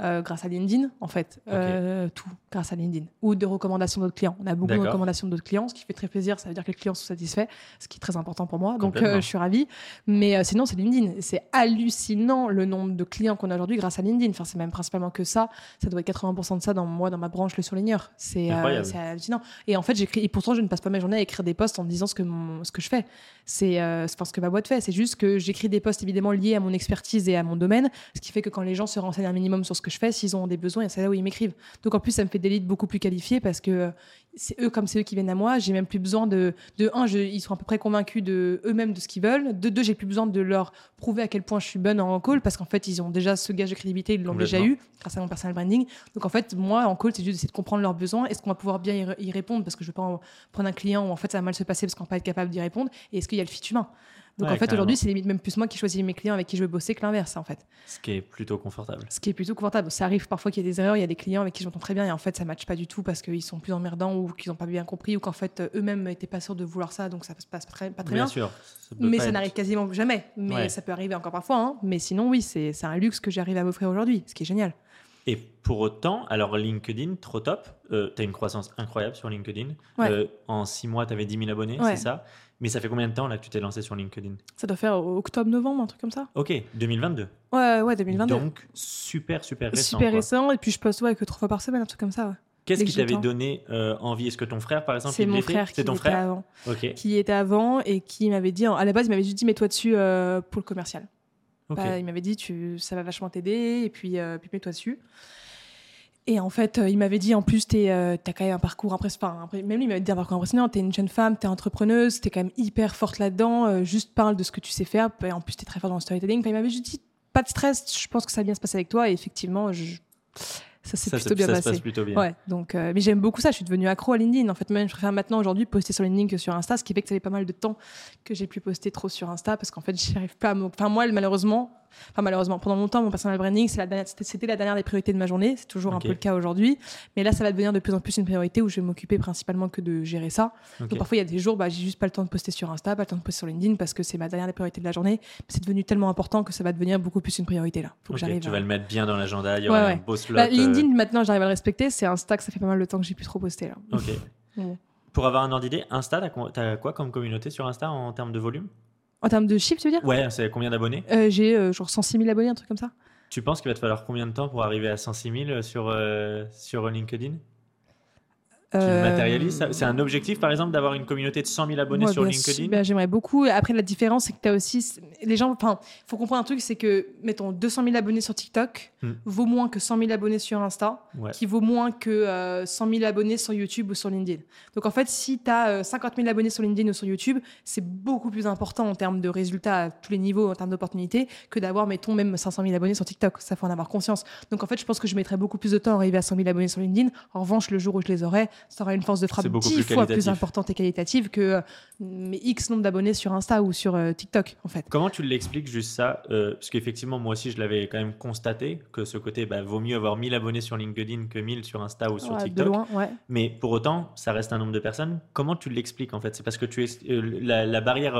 euh, grâce à LinkedIn, en fait. Euh, tout grâce à LinkedIn. Ou de recommandations d'autres clients. On a beaucoup de recommandations d'autres clients, ce qui fait très plaisir. Ça veut dire que les clients sont satisfaits, ce qui est très important pour moi. Donc, euh, je suis ravie. Mais sinon, c'est LinkedIn. C'est hallucinant le nombre de clients qu'on a aujourd'hui grâce à LinkedIn. Enfin, c'est même principalement que ça. Ça doit être 80% de ça dans moi, dans ma branche, le surligneur. C'est hallucinant. Et en fait, j'écris. Et pourtant, je ne passe pas mes journées à écrire des posts en disant ce que, mon- ce que je fais. C'est pas ce que ma boîte fait. C'est juste que j'écris des posts évidemment liés à mon expertise et à mon domaine. Ce qui fait que quand les gens se renseignent un minimum sur ce que je fais, s'ils ont des besoins, c'est là où ils m'écrivent. Donc en plus, ça me fait des leads beaucoup plus qualifiés parce que euh, c'est eux, comme c'est eux qui viennent à moi, j'ai même plus besoin de. De un, je- ils sont à peu près convaincus de eux-mêmes de ce qu'ils veulent. De deux, j'ai plus besoin de leur prouver à quel point je suis bonne en call parce qu'en fait, ils ont déjà ce gage de crédibilité, ils l'ont déjà eu grâce à mon personal branding. Donc en fait, moi, en call, c'est juste d'essayer de comprendre leurs besoins. Est-ce qu'on va pouvoir bien y, re- y répondre? Parce que je veux pas en- prendre un client où en fait ça va mal se passer parce qu'on va pas être capable d'y répondre. Et est-ce qu'il y a le fit humain? Donc Ouais, en fait, aujourd'hui, c'est limite même plus moi qui choisis mes clients avec qui je veux bosser que l'inverse, en fait. Ce qui est plutôt confortable. Ce qui est plutôt confortable. Ça arrive parfois qu'il y a des erreurs, il y a des clients avec qui je m'entends très bien et en fait ça ne matche pas du tout parce qu'ils sont plus emmerdants ou qu'ils n'ont pas bien compris ou qu'en fait euh, eux-mêmes n'étaient pas sûrs de vouloir ça donc ça se passe très, pas très bien. sûr. ça peut Mais ça être- n'arrive quasiment jamais. Mais Ouais. ça peut arriver encore parfois. hein. Mais sinon, oui, c'est c'est un luxe que j'arrive à m'offrir aujourd'hui, ce qui est génial. Et pour autant, alors LinkedIn, trop top. Euh, tu as une croissance incroyable sur LinkedIn. Ouais. Euh, en six mois, tu avais 10 000 abonnés, Ouais. c'est ça? Mais ça fait combien de temps là que tu t'es lancé sur LinkedIn? Ça doit faire octobre-novembre, un truc comme ça. Ok, 2022. Ouais, ouais, 2022. Donc, super, super récent. Super quoi. récent. Et puis je poste ouais, que trois fois par semaine, un truc comme ça. ouais. Qu'est-ce qui t'avait donné euh, envie? Est-ce que ton frère, par exemple, C'est mon frère qui ton était frère? avant. Ok. Qui était avant et qui m'avait dit, à la base, il m'avait juste dit, mets-toi dessus euh, pour le commercial. Bah, il m'avait dit, tu, ça va vachement t'aider, et puis, euh, puis mets-toi dessus. Et en fait, euh, il m'avait dit, en plus, tu as quand même un parcours impressionnant. Enfin, même lui, il m'avait dit un parcours impressionnant. Tu es une jeune femme, tu es entrepreneuse, tu es quand même hyper forte là-dedans. euh, juste parle de ce que tu sais faire. Et en plus, tu es très fort dans le storytelling. Enfin, il m'avait juste dit, pas de stress, je pense que ça va bien se passer avec toi. Et effectivement, je- ça s'est plutôt se- bien ça se passé. passe plutôt bien. Ouais, donc, euh, mais j'aime beaucoup ça. Je suis devenue accro à LinkedIn. En fait, même je préfère maintenant aujourd'hui poster sur LinkedIn que sur Insta, ce qui fait que ça fait pas mal de temps que j'ai plus posté trop sur Insta parce qu'en fait, j'y arrive pas à. Enfin, moi, malheureusement, enfin malheureusement, pendant longtemps, mon personal branding, c'était la dernière des priorités de ma journée. C'est toujours un peu le cas aujourd'hui, mais là, ça va devenir de plus en plus une priorité où je vais m'occuper principalement que de gérer ça. Donc parfois, il y a des jours, bah, j'ai juste pas le temps de poster sur Insta, pas le temps de poster sur LinkedIn parce que c'est ma dernière des priorités de la journée. C'est devenu tellement important que ça va devenir beaucoup plus une priorité là. Faut j'arrive. tu à- vas le mettre bien dans l'agenda, il y Ouais, aura ouais. un beau slot. Bah, euh, LinkedIn, maintenant, j'arrive à le respecter. C'est Insta que ça fait pas mal de temps que j'ai plus trop posté là. Ok. Ouais. Pour avoir un ordre d'idée, Insta, t'as quoi comme communauté sur Insta en termes de volume? En termes de chiffres, tu veux dire? Ouais, c'est combien d'abonnés? Euh, J'ai euh, genre 106 000 abonnés, un truc comme ça. Tu penses qu'il va te falloir combien de temps pour arriver à 106 000 sur, euh, sur LinkedIn? Tu le Euh, matérialises C'est un objectif, par exemple, d'avoir une communauté de 100 000 abonnés Ouais, sur LinkedIn. Ben, J'aimerais beaucoup. Après, la différence, c'est que tu as aussi. Les gens. Enfin, il faut comprendre un truc c'est que, mettons, 200 000 abonnés sur TikTok Hmm. vaut moins que 100 000 abonnés sur Insta, Ouais. qui vaut moins que euh, 100 000 abonnés sur YouTube ou sur LinkedIn. Donc, en fait, si tu as 50 000 abonnés sur LinkedIn ou sur YouTube, c'est beaucoup plus important en termes de résultats à tous les niveaux, en termes d'opportunités, que d'avoir, mettons, même 500 000 abonnés sur TikTok. Ça, faut en avoir conscience. Donc, en fait, je pense que je mettrais beaucoup plus de temps à arriver à 100 000 abonnés sur LinkedIn. En revanche, le jour où je les aurai, ça aura une force de frappe C'est beaucoup 10 plus fois plus importante et qualitative que mes X nombre d'abonnés sur Insta ou sur euh, TikTok, en fait. Comment tu l'expliques juste ça Euh, Parce qu'effectivement, moi aussi, je l'avais quand même constaté que ce côté, bah, vaut mieux avoir 1000 abonnés sur LinkedIn que 1000 sur Insta ou sur Ouais, de TikTok. loin, ouais. Mais pour autant, ça reste un nombre de personnes. Comment tu l'expliques en fait? C'est parce que tu es, euh, la, la barrière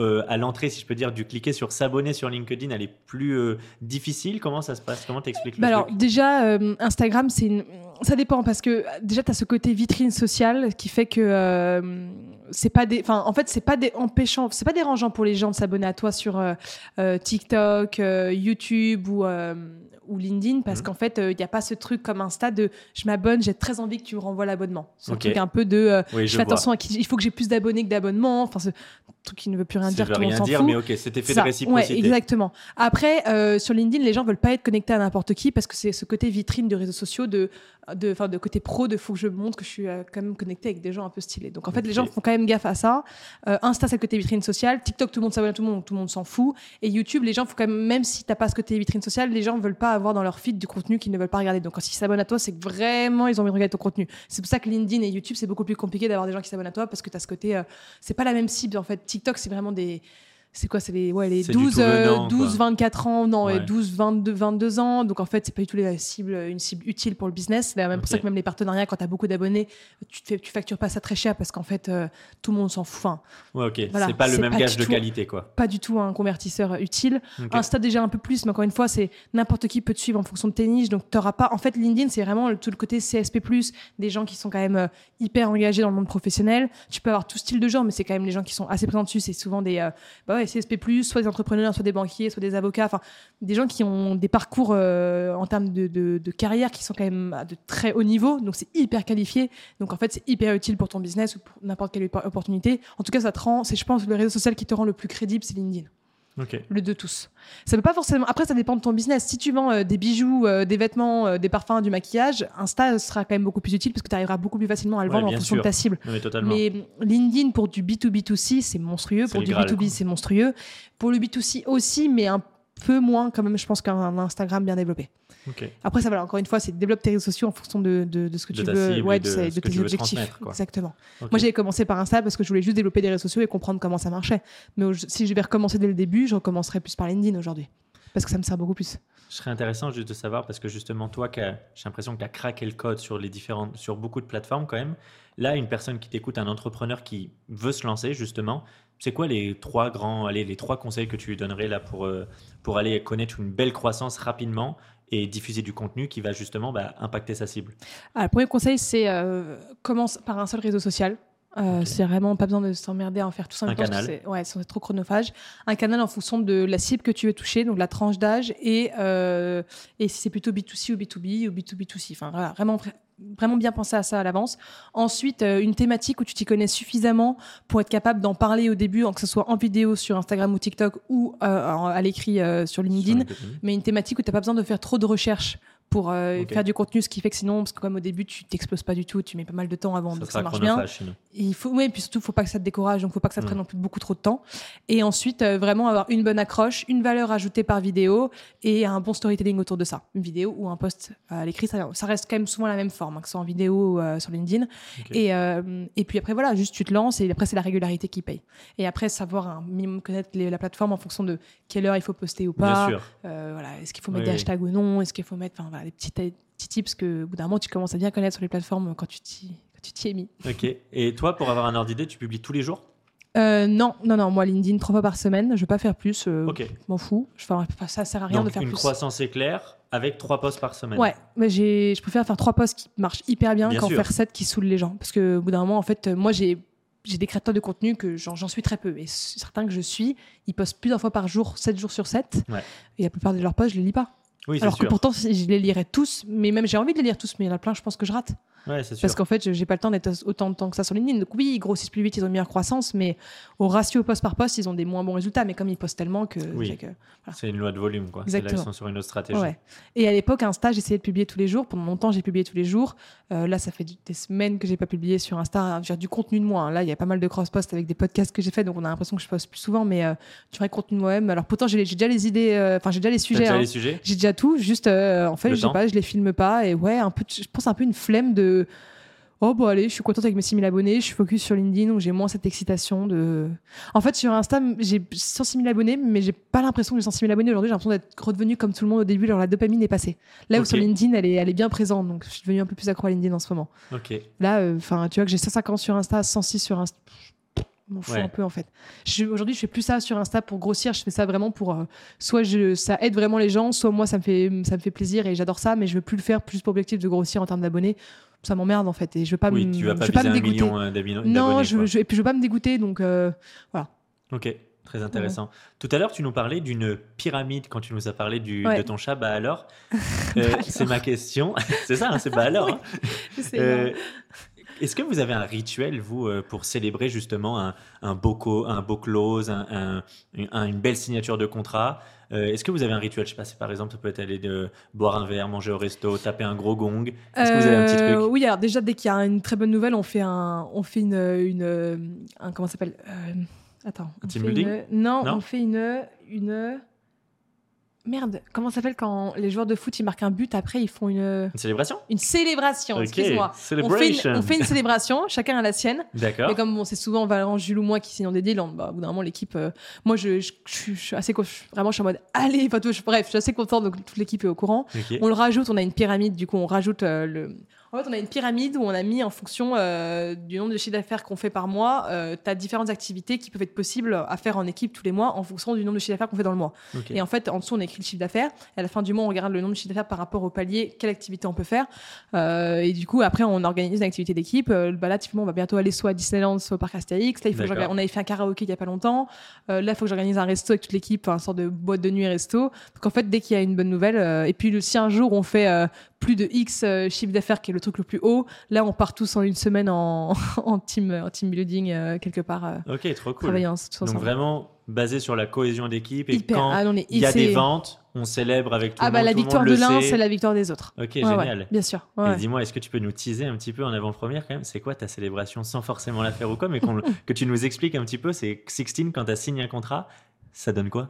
euh, à l'entrée, si je peux dire, du cliquer sur s'abonner sur LinkedIn, elle est plus difficile. Comment ça se passe? Comment t'expliques Bah le alors déjà Instagram c'est une... ça dépend parce que déjà tu as ce côté vitrine sociale qui fait que euh, c'est pas des enfin en fait c'est pas des empêchant c'est pas dérangeant pour les gens de s'abonner à toi sur euh, euh, TikTok, euh, YouTube ou ou LinkedIn parce Mhm. qu'en fait il n'y a pas ce truc comme Insta de je m'abonne, j'ai très envie que tu me renvoies l'abonnement. C'est un Ok. truc un peu de Oui, je je fais vois. attention à qui il faut que j'ai plus d'abonnés que d'abonnements, enfin ce truc qui ne veut plus rien Ça dire veut le monde rien dire, fout. mais ok, cet effet Ça, de réciprocité. Ouais, exactement. Après, euh, sur LinkedIn, les gens veulent pas être connectés à n'importe qui parce que c'est ce côté vitrine de réseaux sociaux, de, de, de côté pro, de faut que je montre que je suis euh, quand même connecté avec des gens un peu stylés. Donc en fait, les gens font quand même gaffe à ça. Euh, Insta, c'est le côté vitrine sociale. TikTok, tout le monde s'abonne à tout le monde, tout le monde s'en fout. Et YouTube, les gens font quand même, même si t'as pas ce côté vitrine sociale, les gens veulent pas avoir dans leur feed du contenu qu'ils ne veulent pas regarder. Donc quand ils s'abonnent à toi, c'est que vraiment ils ont envie de regarder ton contenu. C'est pour ça que LinkedIn et YouTube, c'est beaucoup plus compliqué d'avoir des gens qui s'abonnent à toi parce que tu as ce côté, c'est pas la même cible en fait. TikTok, c'est vraiment des c'est quoi C'est les, ouais, les C'est du 12, tout euh, venant, 12 quoi. 24 ans, non, ouais, Ouais. 12, 22, 22 ans. Donc en fait, c'est pas du tout la cible, une cible utile pour le business. C'est même pour ça que même les partenariats, quand tu as beaucoup d'abonnés, tu, tu factures pas ça très cher parce qu'en fait, euh, tout le monde s'en fout. Enfin, Ouais, ok. Voilà, c'est pas le même pas gage de tout- qualité, quoi. pas du tout un convertisseur utile. Ok. Insta déjà un peu plus, mais encore une fois, c'est n'importe qui peut te suivre en fonction de tes niches. Donc, tu pas. En fait, LinkedIn, c'est vraiment le- tout le côté CSP, des gens qui sont quand même euh, hyper engagés dans le monde professionnel. Tu peux avoir tout style de genre, mais c'est quand même les gens qui sont assez présents dessus. C'est souvent des euh, bah ouais, CSP, soit des entrepreneurs, soit des banquiers, soit des avocats. Enfin, des gens qui ont des parcours euh, en termes de, de- carrière qui sont quand même à de très haut niveau. Donc, c'est hyper qualifié. Donc, en fait, c'est hyper utile pour ton business ou pour n'importe quelle oppo- opportunité. En tout cas, ça te rend, c'est, je pense, le réseau social qui te rend le plus crédible, c'est LinkedIn Ok. le de tous. Ça peut pas forcément. Après, ça dépend de ton business. Si tu vends euh, des bijoux, euh, des vêtements, euh, des parfums, du maquillage, Insta sera quand même beaucoup plus utile parce que tu arriveras beaucoup plus facilement à le Ouais, vendre en fonction de sûr. ta cible. Non, mais. Mais LinkedIn pour du B2B2C, c'est monstrueux. Pour du Graal, B2B, quoi. c'est monstrueux. Pour le B2C aussi, mais un peu moins quand même, je pense, qu'un Instagram bien développé. Après, ça va, encore une fois, c'est développe tes réseaux sociaux en fonction de, de, de ce que De tu veux, ouais, de ce tes objectifs. Exactement. Moi, j'avais commencé par Insta parce que je voulais juste développer des réseaux sociaux et comprendre comment ça marchait. Mais si je vais recommencer dès le début, je recommencerai plus par LinkedIn aujourd'hui. Parce que ça me sert beaucoup plus. Ce serait intéressant juste de savoir parce que justement toi, j'ai l'impression que tu as craqué le code sur les différentes, sur beaucoup de plateformes quand même. Là, une personne qui t'écoute, un entrepreneur qui veut se lancer justement, c'est quoi les trois grands, allez, les trois conseils que tu lui donnerais là pour euh, pour aller connaître une belle croissance rapidement et diffuser du contenu qui va justement bah, impacter sa cible? Ah, le premier conseil, c'est euh, commence par un seul réseau social. Euh. C'est vraiment pas besoin de s'emmerder à en faire tout ça. Un canal. que c'est- Ouais, trop chronophage. Un canal en fonction de la cible que tu veux toucher, donc la tranche d'âge et, euh, et si c'est plutôt B2C ou B2B ou B2B2C. Enfin, voilà, vraiment, vra- vraiment bien penser à ça à l'avance. Ensuite, euh, une thématique où tu t'y connais suffisamment pour être capable d'en parler au début, que ce soit en vidéo sur Instagram ou TikTok ou euh, à l'écrit euh, sur LinkedIn Sur LinkedIn. mais une thématique où tu n'as pas besoin de faire trop de recherches pour euh, faire du contenu, ce qui fait que sinon, parce que comme au début, tu t'exploses pas du tout, tu mets pas mal de temps avant, Ça donc ça marche bien. Et il faut, et puis surtout, faut pas que ça te décourage, donc faut pas que ça te Mm. prenne non plus beaucoup trop de temps. Et ensuite, euh, vraiment avoir une bonne accroche, une valeur ajoutée par vidéo et un bon storytelling autour de ça. Une vidéo ou un post à l'écrit, ça, ça reste quand même souvent la même forme, hein, que ce soit en vidéo ou euh, sur LinkedIn. Et, et puis après, voilà, juste tu te lances et après, c'est la régularité qui paye. Et après, savoir un minimum connaître les- la plateforme en fonction de quelle heure il faut poster ou pas. Bien sûr. Voilà, est-ce qu'il faut mettre Oui, des oui. hashtags ou non Est-ce qu'il faut mettre, voilà, des petits, petits tips que, au bout d'un moment, tu commences à bien connaître sur les plateformes quand tu t'y, es mis. Ok. Et toi, pour avoir un ordre d'idée, tu publies tous les jours? Euh, non, non, non, moi LinkedIn trois fois par semaine, je veux pas faire plus, euh, Ok. je m'en fous. Enfin, ça sert à rien Donc de faire une plus. croissance éclair avec trois posts par semaine. Ouais, mais j'ai, je préfère faire trois posts qui marchent hyper bien, Bien qu'en faire sept qui saoulent les gens. Parce que au bout d'un moment, en fait, moi j'ai j'ai des créateurs de contenu que j'en suis très peu. Et certains que je suis, ils postent plusieurs fois par jour, 7 jours sur 7. Ouais. Et la plupart de leurs posts, je les lis pas. Oui, Alors que pourtant, je les lirais tous, mais même j'ai envie de les lire tous, mais il y en a plein, je pense que je rate. Ouais, c'est sûr. Parce qu'en fait, je- j'ai pas le temps d'être autant de temps que ça sur LinkedIn. Donc oui, ils grossissent plus vite, ils ont une meilleure croissance, mais au ratio poste par poste, ils ont des moins bons résultats. Mais comme ils postent tellement que. Oui. C'est une loi de volume, quoi. Là, ils sont sur une autre stratégie. Ouais. Et à l'époque, Insta, j'essayais de publier tous les jours. Pendant longtemps, j'ai publié tous les jours. Euh, là, ça fait du- des semaines que j'ai pas publié sur Insta. J'ai du contenu de moi. hein. Là, il y a pas mal de cross-posts avec des podcasts que j'ai fait, donc on a l'impression que je poste plus souvent, mais euh, du vrai contenu de moi-même. Alors pourtant, j'ai déjà les idées, euh, enfin, j'ai déjà les sujets. hein. J'ai déjà tout, juste euh, en fait, je sais pas, je les filme pas et ouais, un peu, je pense un peu une flemme de oh bon allez, je suis contente avec mes 6000 abonnés, je suis focus sur LinkedIn où j'ai moins cette excitation de. En fait, sur Insta, j'ai 106 000 abonnés, mais j'ai pas l'impression que j'ai 106 000 abonnés aujourd'hui. J'ai l'impression d'être redevenu comme tout le monde au début, genre la dopamine est passée. Là où sur LinkedIn, elle est, elle est bien présente, donc je suis devenue un peu plus accro à LinkedIn en ce moment. Ok. Là, euh, enfin, tu vois que j'ai 150 sur Insta, 106 sur Insta. Je m'en fous Ouais. un peu en fait. Aujourd'hui, je fais plus ça sur Insta pour grossir. Je fais ça vraiment pour euh, soit je, ça aide vraiment les gens, soit moi ça me fait ça me fait plaisir et j'adore ça, mais je veux plus le faire plus pour objectif de grossir en termes d'abonnés. Ça m'emmerde en fait et je veux pas oui, me, tu vas pas je veux pas me un dégoûter. million euh, non, je, je- et puis je veux pas me dégoûter donc euh, Ok, très intéressant. Tout à l'heure, tu nous parlais d'une pyramide quand tu nous as parlé du, Ouais. de ton chat. Bah alors, Euh, c'est ma question. c'est ça, hein, c'est bah alors. hein. Euh, Est-ce que vous avez un rituel, vous, euh, pour célébrer justement un, un beau, co- un beau close, un- un- un- une belle signature de contrat Euh, Est-ce que vous avez un rituel Je sais pas, par exemple, ça peut être aller de boire un verre, manger au resto, taper un gros gong. Est-ce que vous avez un petit Euh, truc Oui, alors déjà dès qu'il y a une très bonne nouvelle, on fait un, on fait une, une, un comment ça s'appelle? Euh, Attends. Un team building? une- non, Non? on fait une, une. Merde, comment ça s'appelle quand les joueurs de foot ils marquent un but après ils font une Une célébration une célébration. Excuse-moi. On fait, celebration. une, on fait une célébration, chacun a la sienne. D'accord. Mais comme bon, c'est souvent Valérant, Jules ou moi qui signons des deals, on- bah, au bout d'un moment, l'équipe. euh, moi, je, je, je suis- je suis assez. vraiment, je suis en mode allez, enfin, bref, je suis assez contente, donc toute l'équipe est au courant. On le rajoute, on a une pyramide, du coup, on rajoute euh, le. En fait, on a une pyramide où on a mis en fonction euh, du nombre de chiffres d'affaires qu'on fait par mois, euh, tu as différentes activités qui peuvent être possibles à faire en équipe tous les mois en fonction du nombre de chiffres d'affaires qu'on fait dans le mois. Et en fait, en dessous, on écrit le chiffre d'affaires. Et à la fin du mois, on regarde le nombre de chiffres d'affaires par rapport au palier, quelle activité on peut faire. Euh, et du coup, après, on organise une activité d'équipe. Bah là, typiquement, on va bientôt aller soit à Disneyland, soit au parc Astérix. Là, il faut que on avait fait un karaoké il y a pas longtemps. Là, il faut que j'organise un resto avec toute l'équipe, une sorte de boîte de nuit resto. Donc, en fait, dès qu'il y a une bonne nouvelle, et puis le- si un jour on fait plus de X chiffre d'affaires, qui est le truc le plus haut, là, on part tous en une semaine en, en team, en team building euh, quelque part, euh, Ok, trop cool. Donc ensemble. vraiment basé sur la cohésion d'équipe et Hyper. quand Ah, non, il y a des ventes, on célèbre avec tout Ah le bah monde. la tout le victoire de l'un, c'est la victoire des autres. Ok, Ouais, ouais, génial. bien sûr. Ouais, dis-moi, est-ce que tu peux nous teaser un petit peu en avant-première quand même C'est quoi ta célébration sans forcément la faire ou quoi Mais qu'on- que tu nous expliques un petit peu, c'est 16 quand tu as signé un contrat, ça donne quoi?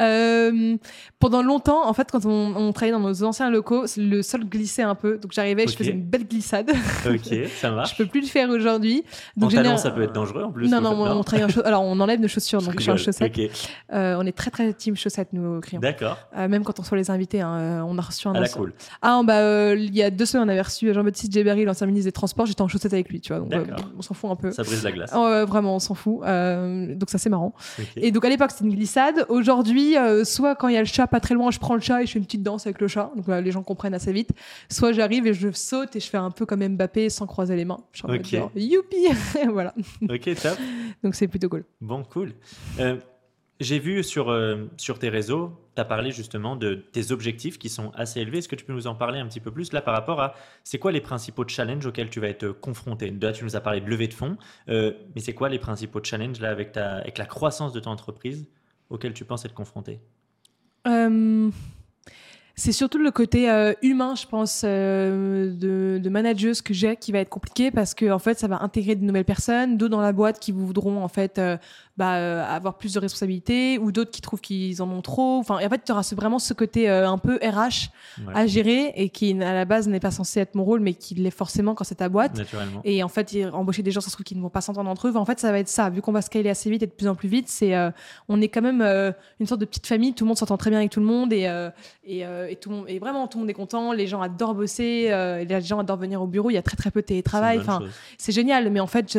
Euh, pendant longtemps, en fait, quand on, on travaillait dans nos anciens locaux, le sol glissait un peu. Donc j'arrivais, Ok. je faisais une belle glissade. Ok, ça je marche. peux plus le faire aujourd'hui. En Donc général- ça peut être dangereux en plus. Non, non, on, on travaille en. Alors on enlève nos chaussures, Je donc je suis en chaussettes. Ok, Euh, on est très très team chaussettes, nous, clients. d'accord. Euh, même quand on reçoit les invités, hein, on a reçu un À la cool. Ah, bah, il y a deux semaines, on avait reçu Jean-Baptiste Djebari, l'ancien ministre des Transports. J'étais en chaussettes avec lui, tu vois. Donc, on s'en fout un peu. Ça brise la glace. Vraiment, on s'en fout. Donc ça, c'est marrant. Et donc à l'époque, c'était une glissade. Aujourd'hui, euh, soit quand il y a le chat pas très loin, je prends le chat et je fais une petite danse avec le chat. Donc là, les gens comprennent assez vite. Soit j'arrive et je saute et je fais un peu comme Mbappé sans croiser les mains. Je suis en mode Ok. genre, youpi Voilà. Ok, top. Donc c'est plutôt cool. Bon, cool. Euh, J'ai vu sur, euh, sur tes réseaux, tu as parlé justement de tes objectifs qui sont assez élevés. Est-ce que tu peux nous en parler un petit peu plus là par rapport à c'est quoi les principaux challenges auxquels tu vas être confronté? Là, tu nous as parlé de levée de fonds, euh, mais c'est quoi les principaux challenges là avec, ta, avec la croissance de ton entreprise? Auxquels tu penses être confronté? Euh, c'est surtout le côté euh, humain, je pense, euh, de, de manageuse que j'ai qui va être compliqué parce que en fait, ça va intégrer de nouvelles personnes, d'autres dans la boîte qui voudront en fait bah, euh, avoir plus de responsabilités ou d'autres qui trouvent qu'ils en ont trop. Enfin, et en fait, tu auras vraiment ce côté euh, un peu RH Ouais, à gérer et qui à la base n'est pas censé être mon rôle, mais qui l'est forcément quand c'est ta boîte. Et en fait, embaucher des gens, ça se trouve, qui ne vont pas s'entendre entre eux. Enfin, en fait, ça va être ça. Vu qu'on va scaler assez vite et de plus en plus vite, c'est, euh, on est quand même une sorte de petite famille. Tout le monde s'entend très bien avec tout le monde et, et, et tout le monde, et vraiment, tout le monde est content. Les gens adorent bosser. les gens adorent venir au bureau. Il y a très très peu de télétravail. Enfin, c'est génial. Mais en fait,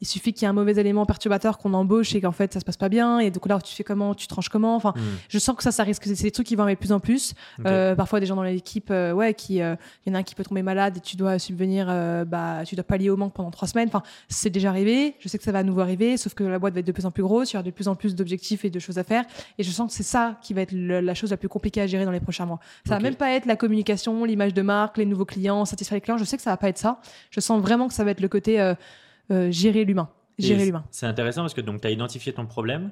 il suffit qu'il y ait un mauvais élément perturbateur qu'on embauche et qu'en fait, ça se passe pas bien. Et donc là, tu fais comment, tu tranches comment. Enfin, Hmm, je sens que ça, ça risque. C'est des trucs qui vont arriver de plus en plus. Euh, parfois des gens dans l'équipe, euh, ouais, qui, euh, il y en a un qui peut tomber malade et tu dois subvenir, bah, tu dois pallier au manque pendant trois semaines. Enfin, c'est déjà arrivé. Je sais que ça va à nouveau arriver, sauf que la boîte va être de plus en plus grosse, il y aura de plus en plus d'objectifs et de choses à faire. Et je sens que c'est ça qui va être le- la chose la plus compliquée à gérer dans les prochains mois. Ça va même pas être la communication, l'image de marque, les nouveaux clients, satisfaire les clients. Je sais que ça va pas être ça. Je sens vraiment que ça va être le côté gérer l'humain, gérer l'humain. C'est intéressant parce que tu as identifié ton problème.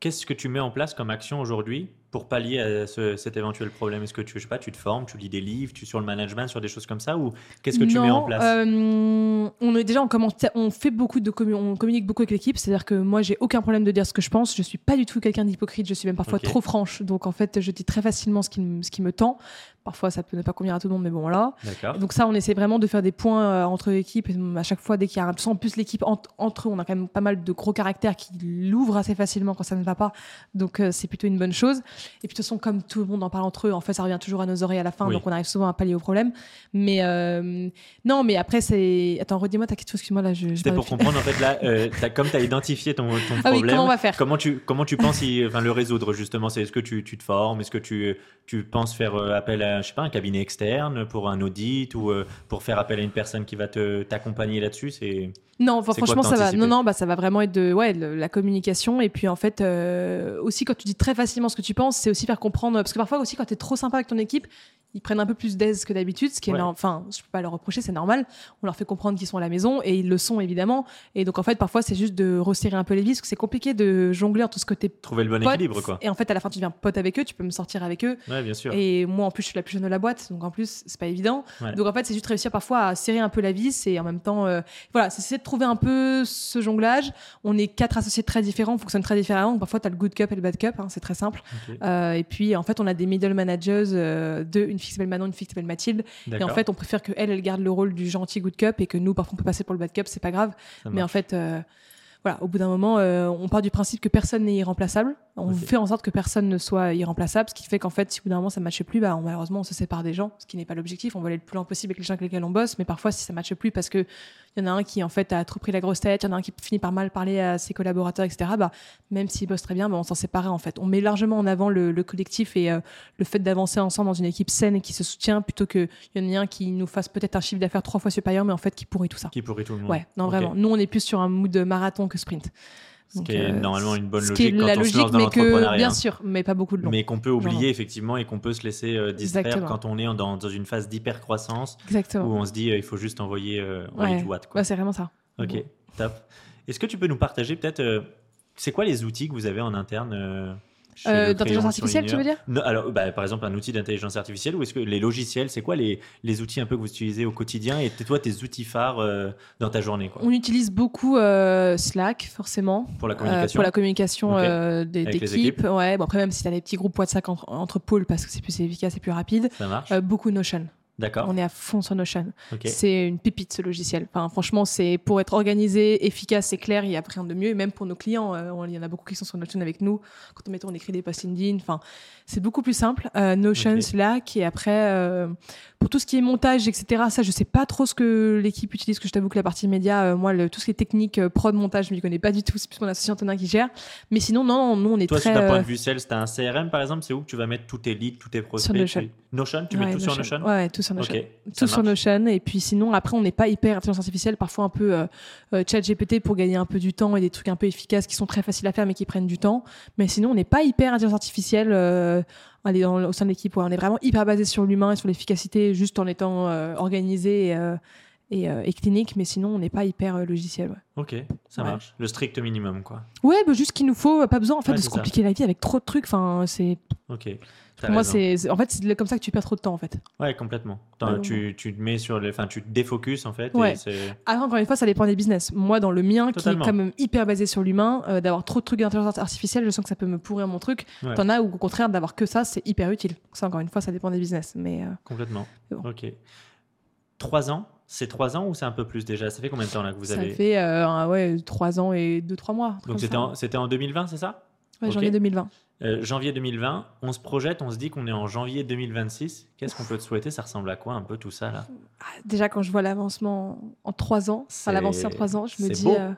Qu'est-ce que tu mets en place comme action aujourd'hui pour pallier à ce- cet éventuel problème? Est-ce que tu, je sais pas, tu te formes, tu lis des livres, tu sur le management, sur des choses comme ça Ou qu'est-ce que tu non, mets en place? euh, on est déjà on commence, on fait beaucoup de on communique beaucoup avec l'équipe. C'est-à-dire que moi j'ai aucun problème de dire ce que je pense. Je suis pas du tout quelqu'un d'hypocrite. Je suis même parfois trop franche. Donc en fait je dis très facilement ce qui, me- ce qui me tend. Parfois ça peut ne pas convenir à tout le monde, mais bon voilà. Donc ça, on essaie vraiment de faire des points euh, entre équipes. Et à chaque fois, dès qu'il y a un... En plus, l'équipe, ent- entre eux, on a quand même pas mal de gros caractères qui l'ouvrent assez facilement quand ça ne va pas. Donc euh, c'est plutôt une bonne chose. Et puis de toute façon, comme tout le monde en parle entre eux, en fait, ça revient toujours à nos oreilles à la fin. Oui. Donc on arrive souvent à pallier au problème. Mais euh, non, mais après, c'est... Attends, redis-moi ta question, excuse-moi, là, je... C'était pour comprendre, en fait, là, euh, t'as- comme tu as identifié ton, ton Ah oui, problème, comment on va faire? comment tu, comment tu penses y- enfin, le résoudre, justement? C'est Est-ce que tu, tu te formes? Est-ce que tu, tu penses faire euh, appel à, je sais pas, un cabinet externe pour un audit ou euh, pour faire appel à une personne qui va te- t'accompagner là-dessus C'est Non, enfin, franchement, que ça va. Non, non, bah, ça va vraiment être de, ouais, le- la communication. Et puis, en fait, euh, aussi, quand tu dis très facilement ce que tu penses, c'est aussi faire comprendre. Parce que parfois, aussi, quand tu es trop sympa avec ton équipe, ils prennent un peu plus d'aise que d'habitude, ce qui Ouais. enfin, je peux pas leur reprocher, c'est normal. On leur fait comprendre qu'ils sont à la maison et ils le sont évidemment. Et donc en fait, parfois c'est juste de resserrer un peu les vis, parce que c'est compliqué de jongler entre ce côté Trouver le bon équilibre, quoi. et en fait à la fin tu deviens pote avec eux, tu peux me sortir avec eux. Ouais, bien sûr. Et moi en plus je suis la plus jeune de la boîte, donc en plus c'est pas évident. Ouais. Donc en fait c'est juste réussir parfois à serrer un peu la vis et en même temps, euh, voilà, c'est essayer de trouver un peu ce jonglage. On est quatre associés très différents, on fonctionne très différemment. Donc parfois tu as le good cup et le bad cup, hein, c'est très simple. Euh, et puis en fait on a des middle managers, euh, deux, une fille qui s'appelle Manon, une fille qui s'appelle Mathilde. Et en fait on préfère que elle, garde le rôle du gentil good cup et que nous parfois on peut passer pour le bad cup, c'est pas grave. Ça Mais en fait, euh, voilà, au bout d'un moment, euh, on part du principe que personne n'est irremplaçable. On fait en sorte que personne ne soit irremplaçable, ce qui fait qu'en fait, si au bout d'un moment ça ne matche plus, bah, on- malheureusement, on se sépare des gens, ce qui n'est pas l'objectif. On veut aller le plus loin possible avec les gens avec lesquels on bosse, mais parfois, si ça ne matche plus parce que il y en a un qui en fait a trop pris la grosse tête, il y en a un qui finit par mal parler à ses collaborateurs, etc. Bah, même s'ils bossent très bien, bah, on s'en sépare en fait. On met largement en avant le, le collectif et euh, le fait d'avancer ensemble dans une équipe saine et qui se soutient, plutôt qu'il y en ait un qui nous fasse peut-être un chiffre d'affaires trois fois supérieur, mais en fait qui pourrit tout ça. Qui pourrit tout le monde. Ouais, non, vraiment. Nous, on est plus sur un mood de marathon que sprint. Ce Donc, qui est euh, normalement une bonne ce logique quand la on se logique, lance dans mais que, bien sûr, mais pas beaucoup de long. mais qu'on peut oublier effectivement et qu'on peut se laisser euh, distraire Exactement. quand on est dans, dans une phase d'hyper-croissance où on se dit euh, il faut juste envoyer, euh, envoyer du watt. Ouais, c'est vraiment ça. Ok, Bon. top. Est-ce que tu peux nous partager peut-être, euh, c'est quoi les outils que vous avez en interne euh, Euh, d'intelligence artificielle, tu veux dire Non, alors, bah, par exemple, un outil d'intelligence artificielle ou est-ce que les logiciels, c'est quoi les, les outils un peu que vous utilisez au quotidien et toi tes outils phares euh, dans ta journée quoi, On utilise beaucoup euh, Slack, forcément. pour la communication pour la communication Ok. euh, des- équipes. Ouais, bon, après, même si tu as des petits groupes WhatsApp entre, entre pôles parce que c'est plus efficace et plus rapide. Ça marche beaucoup Notion. D'accord. On est à fond sur Notion. C'est une pépite ce logiciel. Enfin, franchement, c'est pour être organisé, efficace et clair, il n'y a rien de mieux. Et même pour nos clients, euh, il y en a beaucoup qui sont sur Notion avec nous. Quand on, mettons, on écrit des posts LinkedIn, enfin, c'est beaucoup plus simple. Euh, Notion, Ok. Slack, et après, euh, pour tout ce qui est montage, etc., ça, je sais pas trop ce que l'équipe utilise, que je t'avoue que la partie média, moi, le- tout ce qui est technique, prod, montage, je m'y connais pas du tout. C'est plus mon associé Antonin qui gère. Mais sinon, non, nous, on est Toi, très. d'un point euh, de vue sales, tu as un CRM par exemple, c'est où que tu vas mettre tous tes leads, tous tes prospects Notion. tu- Notion Tu mets ouais, tout sur Notion ouais, tout sur Notion. Tout ça sur marche. Notion et puis sinon après on n'est pas hyper intelligence artificielle parfois un peu euh, euh, chat GPT pour gagner un peu du temps et des trucs un peu efficaces qui sont très faciles à faire mais qui prennent du temps mais sinon on n'est pas hyper intelligence artificielle euh, au sein de l'équipe ouais. on est vraiment hyper basé sur l'humain et sur l'efficacité juste en étant organisé et, et, euh, et clinique mais sinon on n'est pas hyper euh, logiciel ouais. Ok, ça Ouais. marche. Le strict minimum, quoi. Ouais, bah, juste qu'il nous faut, pas besoin en fait Ouais, de se ça. compliquer la vie avec trop de trucs. Enfin, c'est Ok. Pour moi c'est en fait c'est comme ça que tu perds trop de temps en fait. Ouais, complètement. Tu, tu te mets sur les. Enfin, tu te défocuses en fait. Ouais. Et. Après, encore une fois, ça dépend des business. Moi, dans le mien, Totalement. qui est quand même hyper basé sur l'humain, euh, d'avoir trop de trucs d'intelligence artificielle, je sens que ça peut me pourrir mon truc. T'en as où, au contraire, d'avoir que ça, c'est hyper utile. Ça, encore une fois, ça dépend des business. Mais euh, Complètement. Bon. Ok. Trois ans C'est trois ans ou c'est un peu plus déjà? Ça fait combien de temps là que vous ça avez fait euh, un- ouais, 3 ans et 2-3 mois. un truc Donc c'était ça. en, c'était en 2020, c'est ça? Ouais, janvier 2020. Euh, Janvier 2020, on se projette, on se dit qu'on est en janvier 2026. Qu'est-ce qu'on peut te souhaiter? Ça ressemble à quoi un peu tout ça là? Ah, déjà, quand je vois l'avancement en 3 ans, enfin, l'avancée en 3 ans, je me dis. euh,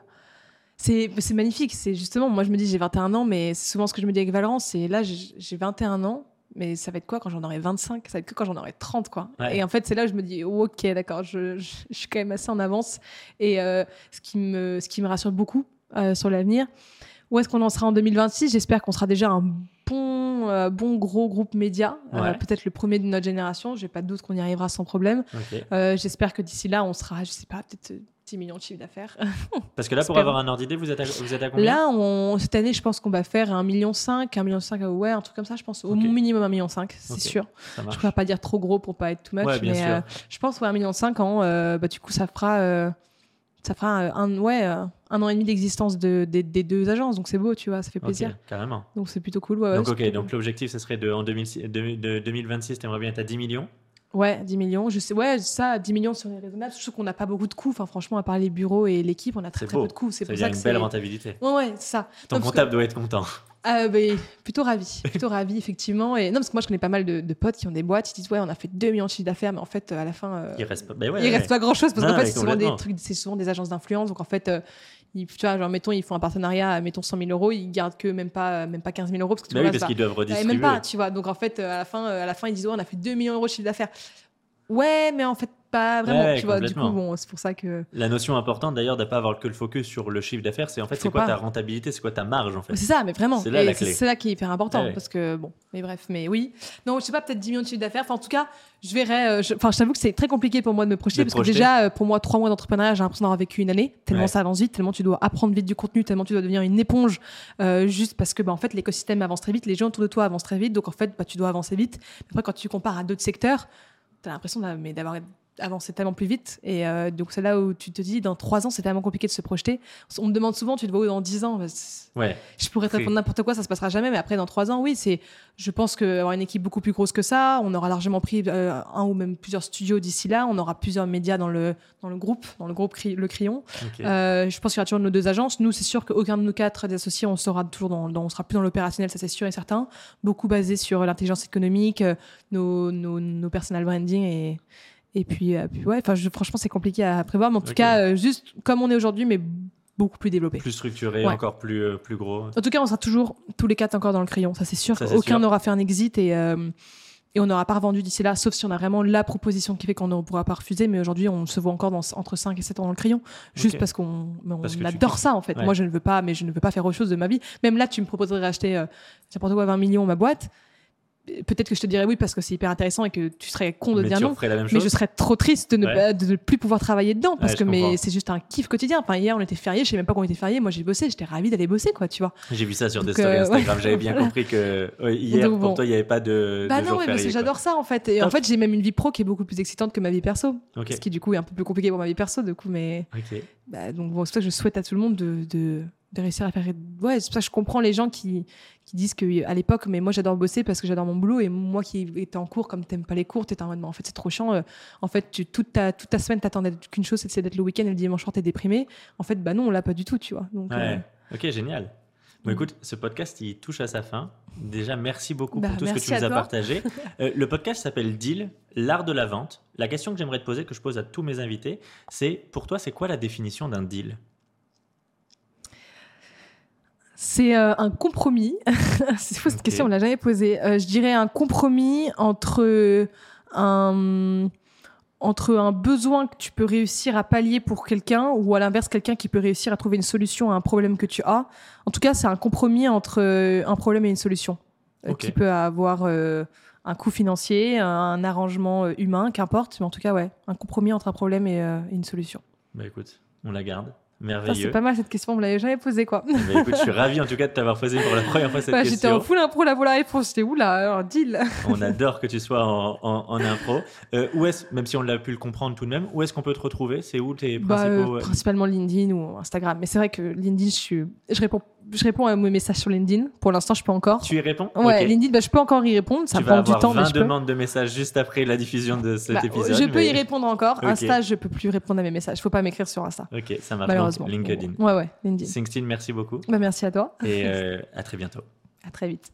c'est magnifique. C'est justement, moi, je me dis, j'ai 21 ans, mais c'est souvent ce que je me dis avec Valence. C'est là, j'ai j'ai 21 ans. Mais ça va être quoi quand j'en aurai 25 Ça va être que quand j'en aurai 30, quoi. Ouais. Et en fait, c'est là où je me dis, oh, ok, d'accord, je, je- je suis quand même assez en avance. Et euh, ce, qui me, ce qui me rassure beaucoup euh, sur l'avenir. Où est-ce qu'on en sera en 2026 J'espère qu'on sera déjà un bon, euh, bon gros groupe média. Ouais. Peut-être le premier de notre génération. J'ai pas de doute qu'on y arrivera sans problème. J'espère que d'ici là, on sera, je sais pas, peut-être 10 millions de chiffre d'affaires. Parce que là, pour avoir un ordre d'idée, vous êtes à, vous êtes à combien Là, on, cette année, je pense qu'on va faire 1,5 million, 1,5 million, ouais, un truc comme ça, je pense. Au minimum 1,5 million, c'est sûr. Je marche. préfère pas dire trop gros pour pas être too much, Ouais, mais euh, je pense ouais, 1,5 million ans, euh, bah, du coup, ça fera, euh, ça fera euh, un, ouais, un an et demi d'existence de, des- des deux agences, donc c'est beau, tu vois, ça fait plaisir. carrément. Donc c'est plutôt cool. Ouais, donc, ok, donc l'objectif, ce serait de, en 2006 de, de 2026, tu aimerais bien être à 10 millions Ouais, 10 millions. Je sais, ouais, ça, 10 millions, c'est raisonnable. Surtout qu'on n'a pas beaucoup de coûts. Enfin, franchement, à part les bureaux et l'équipe, on a très, très peu de coûts. C'est Ça pour dire ça que une belle rentabilité. Ouais, ouais, c'est ça. Ton Non, parce que- comptable doit être content. Ah, bah, plutôt ravi, plutôt ravi effectivement. Et non, parce que moi je connais pas mal de, de potes qui ont des boîtes, ils disent ouais, on a fait 2 millions de chiffre d'affaires, mais en fait euh, à la fin, euh, Il reste pas. Ben ouais, il ouais. reste pas grand chose parce qu'en fait c'est souvent des trucs, c'est souvent des agences d'influence, donc en fait. Euh, ils, tu vois, genre, mettons, ils font un partenariat, mettons 100 000 euros, ils gardent que même pas, même pas 15 000 euros parce que Bah oui, parce qu'ils doivent redistribuer. même pas, tu vois. Donc en fait, euh, à la fin, euh, à la fin, ils disent ouais, on a fait 2 millions d'euros de chiffre d'affaires. Ouais, mais en fait, pas vraiment. Ouais, tu vois, du coup, bon, c'est pour ça que. La notion importante d'ailleurs de ne pas avoir que le focus sur le chiffre d'affaires, c'est en fait c'est quoi pas. ta rentabilité, c'est quoi ta marge en fait? C'est ça, mais vraiment. C'est là là qui est hyper important Ouais, parce que bon, mais bref, mais oui. Non, je sais pas, peut-être 10 millions de chiffre d'affaires. Enfin, en tout cas, je verrai. euh, je- Enfin, je t'avoue que c'est très compliqué pour moi de me projeter De parce que déjà, euh, pour moi, trois mois d'entrepreneuriat, j'ai l'impression d'avoir vécu une année. Tellement Ouais. ça avance vite, tellement tu dois apprendre vite du contenu, tellement tu dois devenir une éponge, euh, juste parce que bah, en fait, l'écosystème avance très vite, les gens autour de toi avancent très vite, donc en fait, bah, tu dois avancer vite. Après, quand tu compares à d'autres secteurs, tu as l'impression d'avoir avancé tellement plus vite. Et euh, donc, c'est là où tu te dis, dans trois ans, c'est tellement compliqué de se projeter. On me demande souvent, tu te vois où dans dix ans Ouais, je pourrais te répondre n'importe quoi, ça se passera jamais, mais après dans trois ans, oui, c'est. Je pense qu'avoir une équipe beaucoup plus grosse que ça, on aura largement pris euh, un ou même plusieurs studios d'ici là, on aura plusieurs médias dans le dans le groupe, dans le groupe Cri- Le Crayon. Euh, je pense qu'il y aura toujours nos deux agences. Nous, c'est sûr qu'aucun de nous quatre des associés, on sera toujours dans, dans- on sera plus dans l'opérationnel, ça c'est sûr et certain. Beaucoup basé sur l'intelligence économique, nos, nos, nos personal branding et et puis, euh, puis ouais, enfin, franchement, c'est compliqué à prévoir, mais en tout cas, euh, juste comme on est aujourd'hui, mais beaucoup plus développé. plus structuré, Ouais. encore plus, euh, plus gros. En tout cas, on sera toujours tous les quatre encore dans le crayon, ça c'est sûr. Ça, Aucun n'aura fait un exit et, et on n'aura pas revendu d'ici là, sauf si on a vraiment la proposition qui fait qu'on ne pourra pas refuser. Mais aujourd'hui, on se voit encore dans, entre 5 et 7 ans dans le crayon, juste parce qu'on adore ça en fait. Ouais. Moi, je ne veux pas, mais je ne veux pas faire autre chose de ma vie. Même là, tu me proposerais d'acheter euh, n'importe quoi 20 millions ma boîte. Peut-être que je te dirais oui parce que c'est hyper intéressant et que tu serais con de mais dire non. referais la même Mais je serais trop triste de ne, Ouais. pas- de ne plus pouvoir travailler dedans parce Ouais, que mais c'est juste un kiff quotidien. Enfin hier on était férié, je sais même pas qu'on était férié. Moi j'ai bossé, j'étais ravie d'aller bosser quoi, tu vois. J'ai vu ça sur Donc, stories euh, Instagram, ouais. j'avais bien compris que hier, Donc, pour toi, il n'y avait pas de, Bah de non, jour férié, quoi. j'adore ça en fait. Et en fait, j'ai même une vie pro qui est beaucoup plus excitante que ma vie perso. Ok, Ce qui du coup est un peu plus compliqué pour ma vie perso, du coup, mais ok. bah, donc bon, c'est pour ça que je souhaite à tout le monde de, de, de réussir à faire. Ouais, c'est pour ça que je comprends les gens qui, qui disent que à l'époque, mais moi j'adore bosser parce que j'adore mon boulot et moi qui étais en cours, comme t'aimes pas les cours, t'étais en mode, mais en fait c'est trop chiant. euh, en fait, tu, toute, ta, toute ta semaine t'attendais qu'une chose, c'est d'être le week-end et le dimanche soir t'es déprimé. En fait, bah non, on l'a pas du tout, tu vois. Donc, euh, Ouais. Ok, génial. Bon, Mm. écoute, ce podcast, il touche à sa fin. Déjà, merci beaucoup Bah, pour tout ce que tu nous as partagé. Euh, le podcast s'appelle Deal, l'art de la vente. La question que j'aimerais te poser, que je pose à tous mes invités, c'est pour toi, c'est quoi la définition d'un deal? C'est euh, un compromis. c'est fou cette question, on l'a jamais posée. Euh, je dirais un compromis entre un entre un besoin que tu peux réussir à pallier pour quelqu'un ou à l'inverse quelqu'un qui peut réussir à trouver une solution à un problème que tu as. En tout cas, c'est un compromis entre euh, un problème et une solution qui peut avoir un coût financier, un arrangement humain, qu'importe. Mais en tout cas, ouais, un compromis entre un problème et, et une solution. Bah écoute, on la garde. Merveilleux. c'est pas mal cette question, on me l'avait jamais posée quoi. Eh ben, écoute, je suis ravi en tout cas de t'avoir posé pour la première fois cette Ouais, J'étais question. en full impro là pour la réponse. J'étais où là Un deal. On adore que tu sois en, en- en impro. Euh, où est-ce, même si on l'a pu le comprendre tout de même, où est-ce qu'on peut te retrouver? C'est où tes Bah, euh, principaux euh, principalement LinkedIn ou Instagram. Mais c'est vrai que LinkedIn, je, suis... je, réponds... je réponds à mes messages sur LinkedIn. Pour l'instant, je peux encore. Tu y réponds Ouais, Ok. LinkedIn, bah, je peux encore y répondre. Ça tu prend vas du avoir temps, 20 mais je peux. demandes de messages juste après la diffusion de cet Bah, épisode. je peux y répondre encore. Ok. Insta, je peux plus répondre à mes messages. Faut pas m'écrire sur Insta. Ok, ça marche. Malheureusement. LinkedIn. Ouais, ouais, LinkedIn. Sixtine, merci beaucoup. Bah, merci à toi. Et euh, à très bientôt. À très vite.